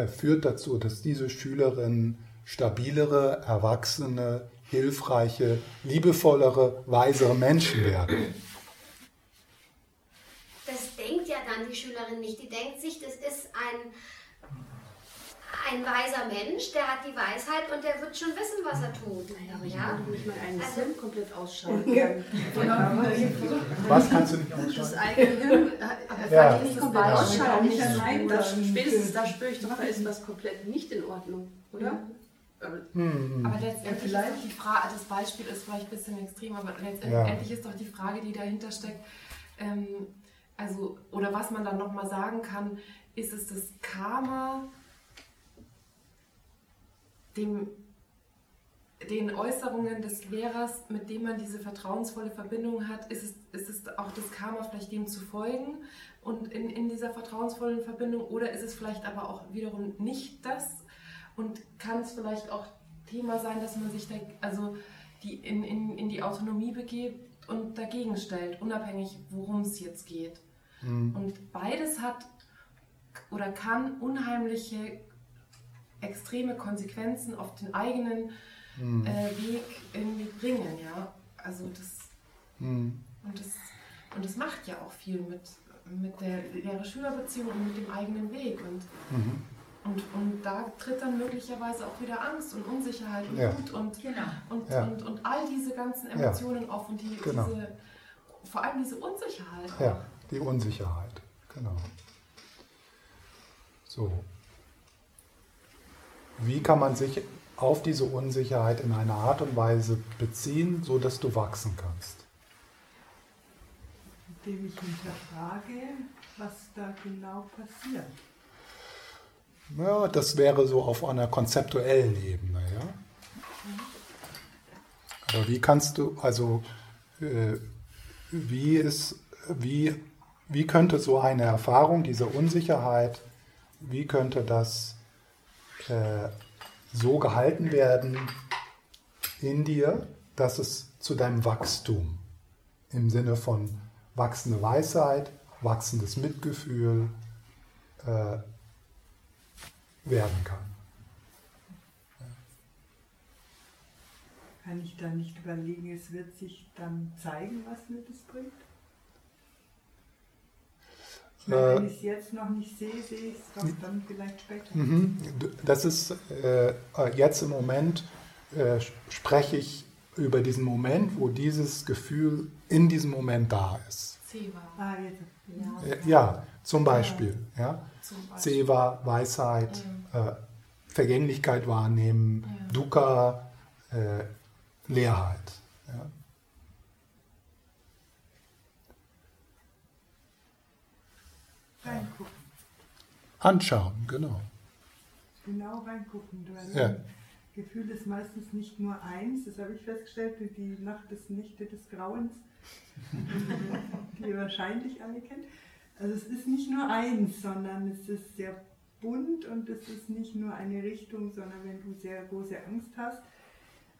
führt dazu, dass diese Schülerinnen stabilere, erwachsene, hilfreiche, liebevollere, weisere Menschen werden. Das denkt ja dann die Schülerin nicht. Die denkt sich, das ist ein ein weiser Mensch, der hat die Weisheit und der wird schon wissen, was er tut. Nein, aber ich ja? kann nicht mal einen also, Film komplett ausschalten. was kannst du nicht ausschalten? Das eigene Hirn äh, ja. kann ich nicht komplett ausschalten. Nicht allein, da, spätestens da spüre ich doch, da ist was komplett nicht in Ordnung, oder? Mhm. Aber letztendlich ja, ist die Frage, das Beispiel ist vielleicht ein bisschen extrem, aber letztendlich ja. ist doch die Frage, die dahinter steckt, ähm, also, oder was man dann nochmal sagen kann, ist es das Karma, dem, den Äußerungen des Lehrers, mit dem man diese vertrauensvolle Verbindung hat, ist es, ist es auch das Karma, vielleicht dem zu folgen und in, in dieser vertrauensvollen Verbindung oder ist es vielleicht aber auch wiederum nicht das und kann es vielleicht auch Thema sein, dass man sich da, also die in, in, in die Autonomie begebt und dagegen stellt, unabhängig worum es jetzt geht. Mhm. Und beides hat oder kann unheimliche extreme Konsequenzen auf den eigenen mhm. äh, Weg irgendwie bringen, ja. Also das, mhm. und das und das macht ja auch viel mit, mit der Lehrer-Schüler-Beziehung und mit dem eigenen Weg. Und, mhm. und, und da tritt dann möglicherweise auch wieder Angst und Unsicherheit und ja. Wut und, genau. und, ja. und, und, all diese ganzen Emotionen ja. auf und die, genau. diese, vor allem diese Unsicherheit. Auch. Ja, die Unsicherheit, genau. So, wie kann man sich auf diese Unsicherheit in einer Art und Weise beziehen, so dass du wachsen kannst? indem ich hinterfrage, was da genau passiert. Ja, das wäre so auf einer konzeptuellen Ebene, ja. Aber wie kannst du, also äh, wie ist, wie, wie könnte so eine Erfahrung, diese Unsicherheit, wie könnte das äh, so gehalten werden in dir, dass es zu deinem Wachstum im Sinne von wachsende Weisheit, wachsendes Mitgefühl äh, werden kann. Kann ich dann nicht überlegen, es wird sich dann zeigen, was mir das bringt? Wenn äh, ich es jetzt noch nicht sehe, sehe ich es doch dann vielleicht später. Mhm. Das ist äh, jetzt im Moment, äh, spreche ich über diesen Moment, wo dieses Gefühl in diesem Moment da ist. Seva. Ah, ja. Äh, ja, zum Beispiel. Ja. Seva, Weisheit, ja. äh, Vergänglichkeit wahrnehmen, ja. Dukkha, äh, Leerheit. Ja. Reingucken. Anschauen, genau. Genau reingucken. Ja. Gefühl ist meistens nicht nur eins, das habe ich festgestellt, die Nacht des Nächte des Grauens, die ihr wahrscheinlich alle kennt. Also es ist nicht nur eins, sondern es ist sehr bunt und es ist nicht nur eine Richtung, sondern wenn du sehr große Angst hast,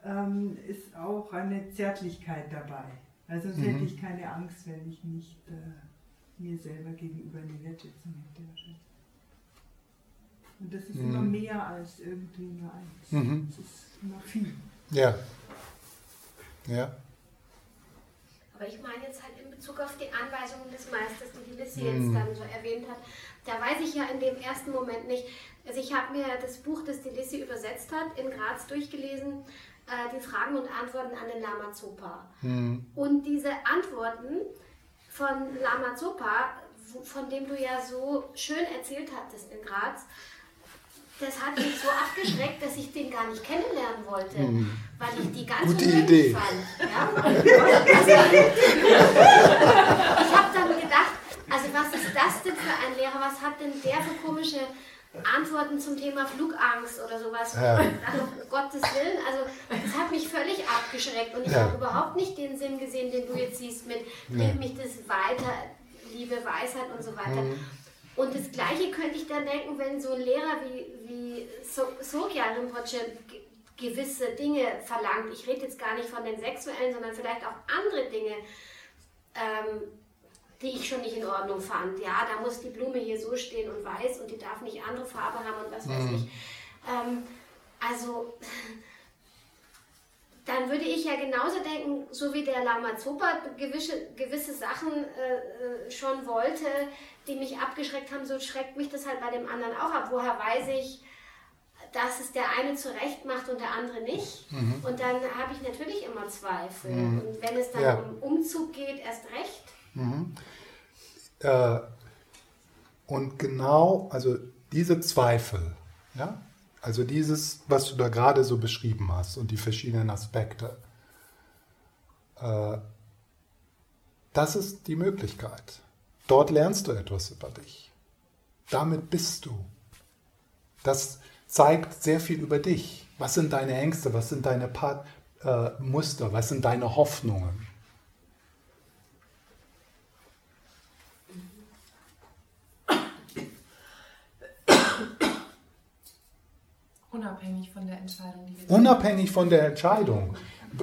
ähm, ist auch eine Zärtlichkeit dabei. Also sonst mhm. hätte ich keine Angst, wenn ich nicht äh, mir selber gegenüber eine Wertschätzung hätte. Und das ist mhm. immer mehr als irgendwie nur eins. Mhm. Das ist immer viel. Ja. Ja. Aber ich meine jetzt halt in Bezug auf die Anweisungen des Meisters, die die Lissy jetzt mhm. dann so erwähnt hat, da weiß ich ja in dem ersten Moment nicht. Also ich habe mir das Buch, das die Lissy übersetzt hat, in Graz durchgelesen äh, die Fragen und Antworten an den Lama Zopa. Mhm. Und diese Antworten von Lama Zopa, von dem du ja so schön erzählt hattest in Graz, das hat mich so abgeschreckt, dass ich den gar nicht kennenlernen wollte, mhm. weil ich die ganz Gute Idee. fand. Ja? Also, ich habe dann gedacht, also was ist das denn für ein Lehrer? Was hat denn der für komische Antworten zum Thema Flugangst oder sowas. Ja. Also, um Gottes Willen, also das hat mich völlig abgeschreckt und ich ja. habe überhaupt nicht den Sinn gesehen, den du jetzt siehst mit, bringt mich das weiter, Liebe, Weisheit und so weiter. Mhm. Und das Gleiche könnte ich dann denken, wenn so ein Lehrer wie, wie Sogya Rinpoche gewisse Dinge verlangt. Ich rede jetzt gar nicht von den sexuellen, sondern vielleicht auch andere Dinge. Ähm, die ich schon nicht in Ordnung fand. Ja, da muss die Blume hier so stehen und weiß und die darf nicht andere Farbe haben und was weiß mhm. ich. Ähm, also, dann würde ich ja genauso denken, so wie der Lama Zopa gewisse, gewisse Sachen äh, äh, schon wollte, die mich abgeschreckt haben, so schreckt mich das halt bei dem anderen auch ab. Woher weiß ich, dass es der eine zurecht macht und der andere nicht? Mhm. Und dann habe ich natürlich immer Zweifel. Mhm. Und wenn es dann ja. um Umzug geht, erst recht. Mhm. Äh, und genau, also diese Zweifel, ja, also dieses, was du da gerade so beschrieben hast und die verschiedenen Aspekte, äh, das ist die Möglichkeit. Dort lernst du etwas über dich. Damit bist du. Das zeigt sehr viel über dich. Was sind deine Ängste? Was sind deine Part, äh, Muster? Was sind deine Hoffnungen? Unabhängig von der Entscheidung. Die wir Unabhängig von der Entscheidung.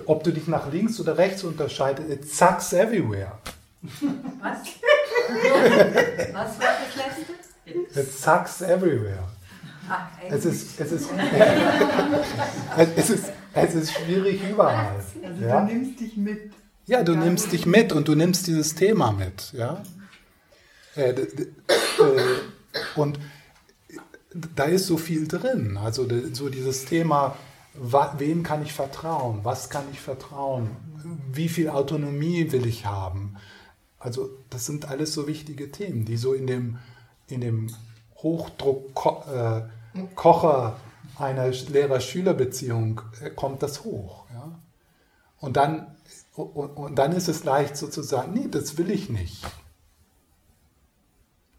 Ob du dich nach links oder rechts unterscheidest, it sucks everywhere. Was? Was war das letzte? It sucks everywhere. Ach, es, ist, es, ist, es, ist, es ist schwierig überall. Also ja? du nimmst dich mit. Ja, du nimmst dich mit und du nimmst dieses Thema mit. Ja? Äh, äh, und da ist so viel drin. Also so dieses Thema, wem kann ich vertrauen? Was kann ich vertrauen? Wie viel Autonomie will ich haben? Also das sind alles so wichtige Themen, die so in dem, in dem Hochdruck-Kocher äh, einer Lehrer-Schüler-Beziehung äh, kommt das hoch. Ja? Und, dann, und, dann ist es leicht sozusagen, nee, das will ich nicht.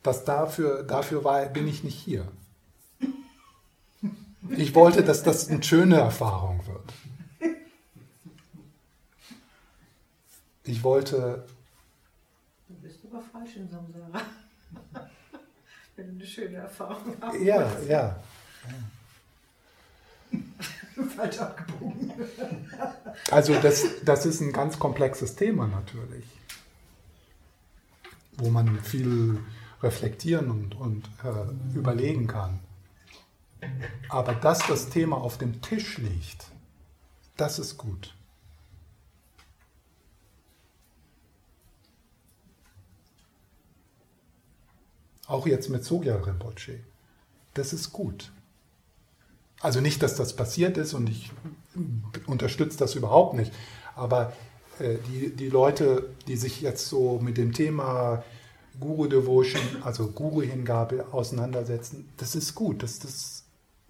dass dafür, dafür war, bin ich nicht hier. Ich wollte, dass das eine schöne Erfahrung wird. Ich wollte. Du bist aber falsch in Samsara. Wenn du eine schöne Erfahrung hast. Ja, ja. Falsch abgebogen. Also das, das ist ein ganz komplexes Thema natürlich, wo man viel reflektieren und, und äh, überlegen kann. Aber dass das Thema auf dem Tisch liegt, das ist gut. Auch jetzt mit Sogya Rinpoche. Das ist gut. Also nicht, dass das passiert ist und ich unterstütze das überhaupt nicht. Aber äh, die, die Leute, die sich jetzt so mit dem Thema Guru Devotion, also Guru-Hingabe auseinandersetzen, das ist gut. Das, das,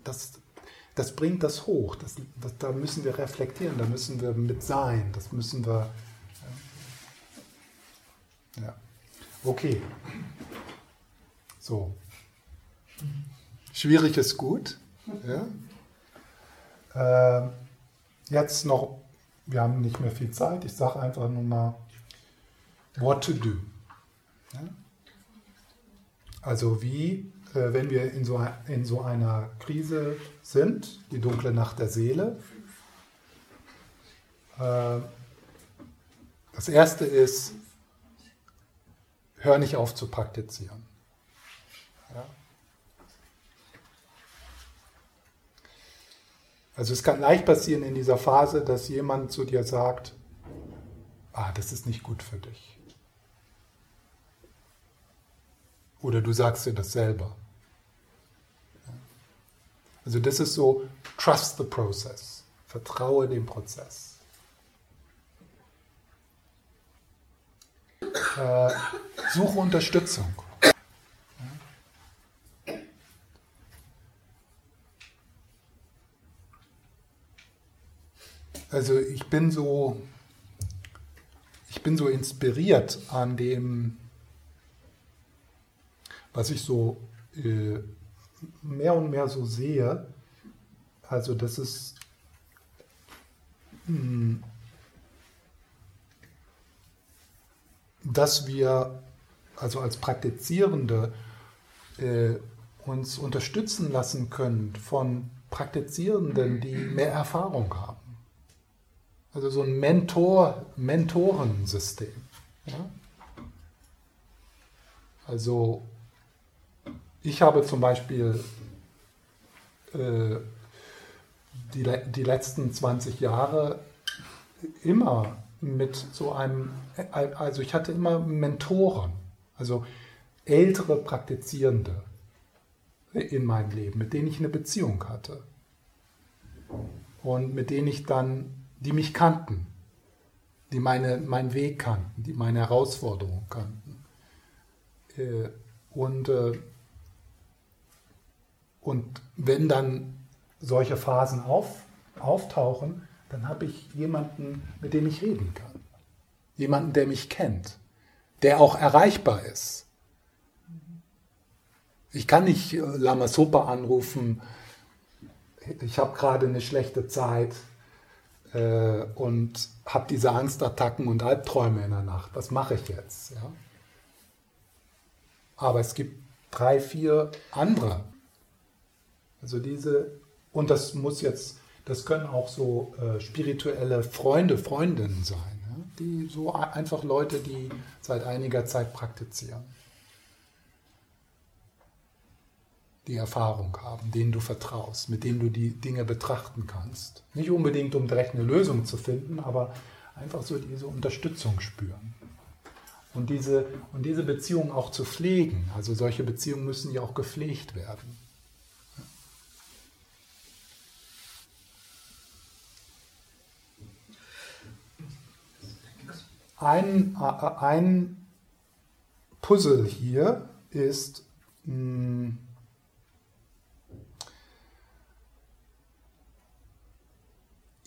das, das bringt das hoch. Das, das, da müssen wir reflektieren, da müssen wir mit sein, das müssen wir. Ja. Okay. So. Schwierig ist gut. Ja. Äh, jetzt noch, wir haben nicht mehr viel Zeit, ich sage einfach nur mal, what to do. Ja? Also wie, äh, wenn wir in so, in so einer Krise sind, die dunkle Nacht der Seele. Äh, das erste ist, hör nicht auf zu praktizieren. Ja? Also es kann leicht passieren in dieser Phase, dass jemand zu dir sagt, ah, das ist nicht gut für dich. Oder du sagst dir das selber. Also das ist so, trust the process. Vertraue dem Prozess. Äh, suche Unterstützung. Also ich bin so, ich bin so inspiriert an dem, was ich so äh, mehr und mehr so sehe. Also das ist hm, dass wir also als Praktizierende äh, uns unterstützen lassen können von Praktizierenden, die mehr Erfahrung haben. Also so ein Mentor, Mentorensystem. Ja? Also ich habe zum Beispiel äh, die, die letzten 20 Jahre immer mit so einem, also ich hatte immer Mentoren, also ältere Praktizierende in meinem Leben, mit denen ich eine Beziehung hatte und mit denen ich dann die mich kannten, die meine, meinen Weg kannten, die meine Herausforderungen kannten. Äh, und, äh, und wenn dann solche Phasen auf, auftauchen, dann habe ich jemanden, mit dem ich reden kann. Jemanden, der mich kennt, der auch erreichbar ist. Ich kann nicht äh, Lama Sopa anrufen, ich habe gerade eine schlechte Zeit, äh, und habe diese Angstattacken und Albträume in der Nacht. Was mache ich jetzt? Ja? Aber es gibt drei, vier andere. Also diese, und das muss jetzt, das können auch so äh, spirituelle Freunde, Freundinnen sein. Ja? Die so einfach Leute, die seit einiger Zeit praktizieren. die Erfahrung haben, denen du vertraust, mit denen du die Dinge betrachten kannst. Nicht unbedingt, um direkt eine Lösung zu finden, aber einfach so diese Unterstützung spüren. Und diese, und diese Beziehung auch zu pflegen. Also solche Beziehungen müssen ja auch gepflegt werden. Ein, ein Puzzle hier ist, hm,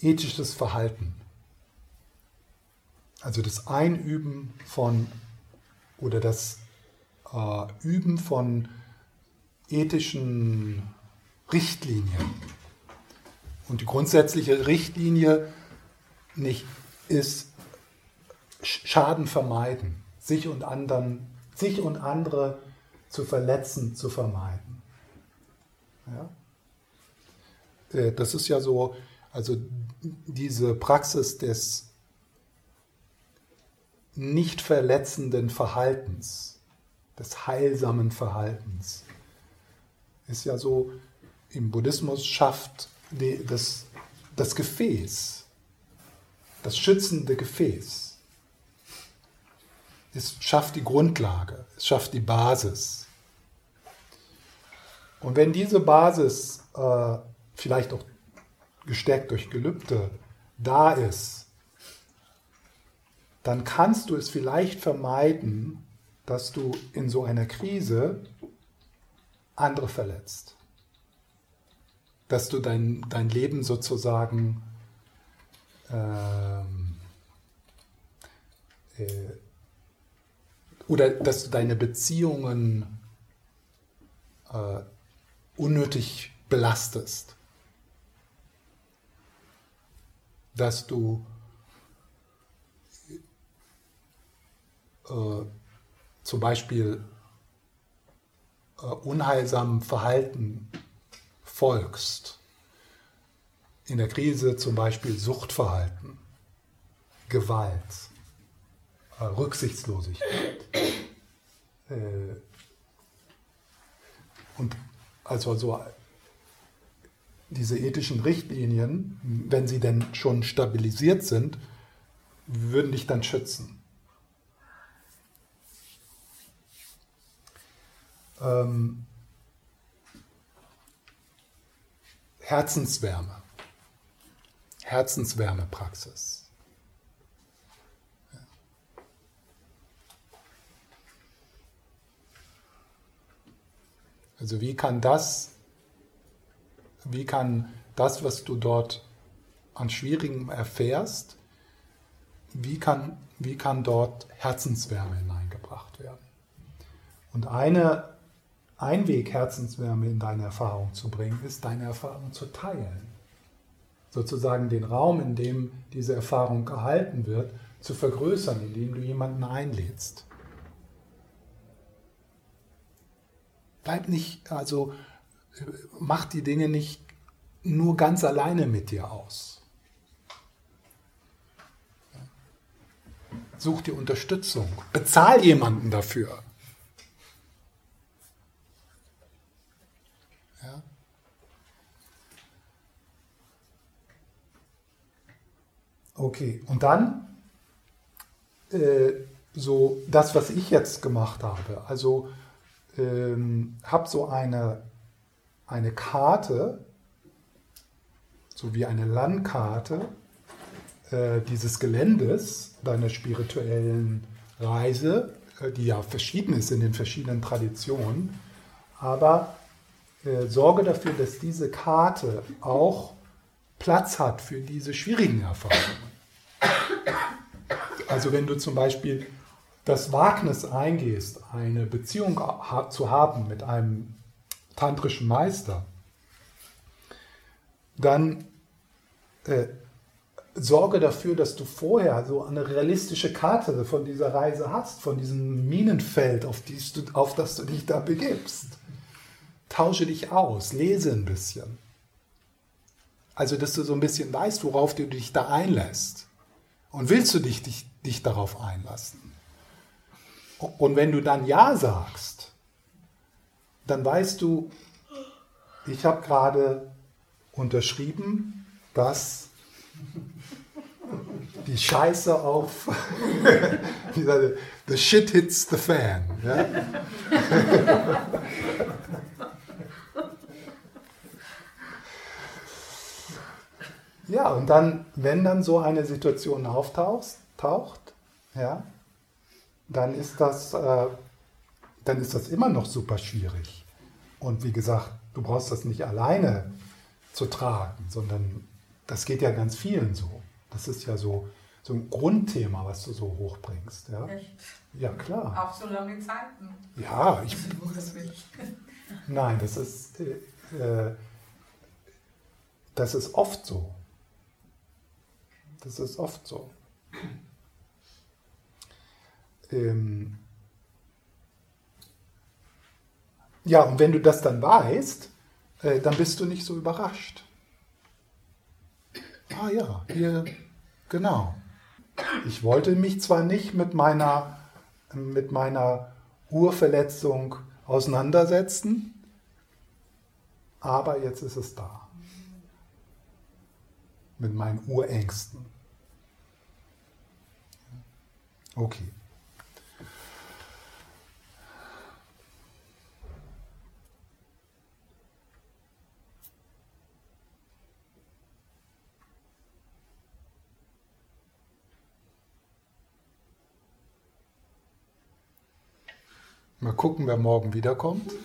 ethisches Verhalten. Also das Einüben von oder das äh, Üben von ethischen Richtlinien. Und die grundsätzliche Richtlinie nicht ist Schaden vermeiden, sich und anderen, sich und andere zu verletzen, zu vermeiden. Ja? Äh, das ist ja so, also diese Praxis des nicht verletzenden Verhaltens, des heilsamen Verhaltens, ist ja so, im Buddhismus schafft das, das Gefäß, das schützende Gefäß. Es schafft die Grundlage, es schafft die Basis. Und wenn diese Basis äh, vielleicht auch gestärkt durch Gelübde da ist, dann kannst du es vielleicht vermeiden, dass du in so einer Krise andere verletzt. Dass du dein, dein Leben sozusagen ähm, äh, oder dass du deine Beziehungen äh, unnötig belastest. Dass du äh, zum Beispiel äh, unheilsamem Verhalten folgst. In der Krise zum Beispiel Suchtverhalten, Gewalt, Rücksichtslosigkeit. Äh, und also so diese ethischen Richtlinien, wenn sie denn schon stabilisiert sind, würden dich dann schützen. Ähm, Herzenswärme. Herzenswärmepraxis. Also wie kann das, wie kann das, was du dort an Schwierigem erfährst, wie kann, wie kann dort Herzenswärme hineingebracht werden? Und eine, ein Weg, Herzenswärme in deine Erfahrung zu bringen, ist, deine Erfahrung zu teilen. Sozusagen den Raum, in dem diese Erfahrung gehalten wird, zu vergrößern, indem du jemanden einlädst. Bleib nicht, also mach die Dinge nicht nur ganz alleine mit dir aus. Such dir Unterstützung. Bezahl jemanden dafür. Ja? Okay, und dann äh, so das, was ich jetzt gemacht habe. Also ähm, habe so eine, eine Karte, so wie eine Landkarte äh, dieses Geländes deiner spirituellen Reise, äh, die ja verschieden ist in den verschiedenen Traditionen, aber äh, sorge dafür, dass diese Karte auch Platz hat für diese schwierigen Erfahrungen. Also wenn du zum Beispiel das Wagnis eingehst, eine Beziehung zu haben mit einem tantrischen Meister, dann äh, sorge dafür, dass du vorher so eine realistische Karte von dieser Reise hast, von diesem Minenfeld, auf, du, auf das du dich da begibst. Tausche dich aus, lese ein bisschen. Also, dass du so ein bisschen weißt, worauf du dich da einlässt. Und willst du dich, dich, dich darauf einlassen? Und wenn du dann Ja sagst, dann weißt du, ich habe gerade unterschrieben, dass die Scheiße auf the shit hits the fan. Ja? ja, und dann, wenn dann so eine Situation auftaucht, taucht, ja, dann ist das, äh, dann ist das immer noch super schwierig. Und wie gesagt, du brauchst das nicht alleine zu tragen, sondern das geht ja ganz vielen so. Das ist ja so, so ein Grundthema, was du so hochbringst. Ja, Echt? ja klar. Auch so lange Zeiten. Ja, ich, Das nein, das ist, äh, äh, das ist oft so. Das ist oft so. Ähm, ja, und wenn du das dann weißt, äh, dann bist du nicht so überrascht. Ah ja, hier, genau. Ich wollte mich zwar nicht mit meiner, mit meiner Urverletzung auseinandersetzen, aber jetzt ist es da. Mit meinen Urängsten. Okay. Mal gucken, wer morgen wiederkommt.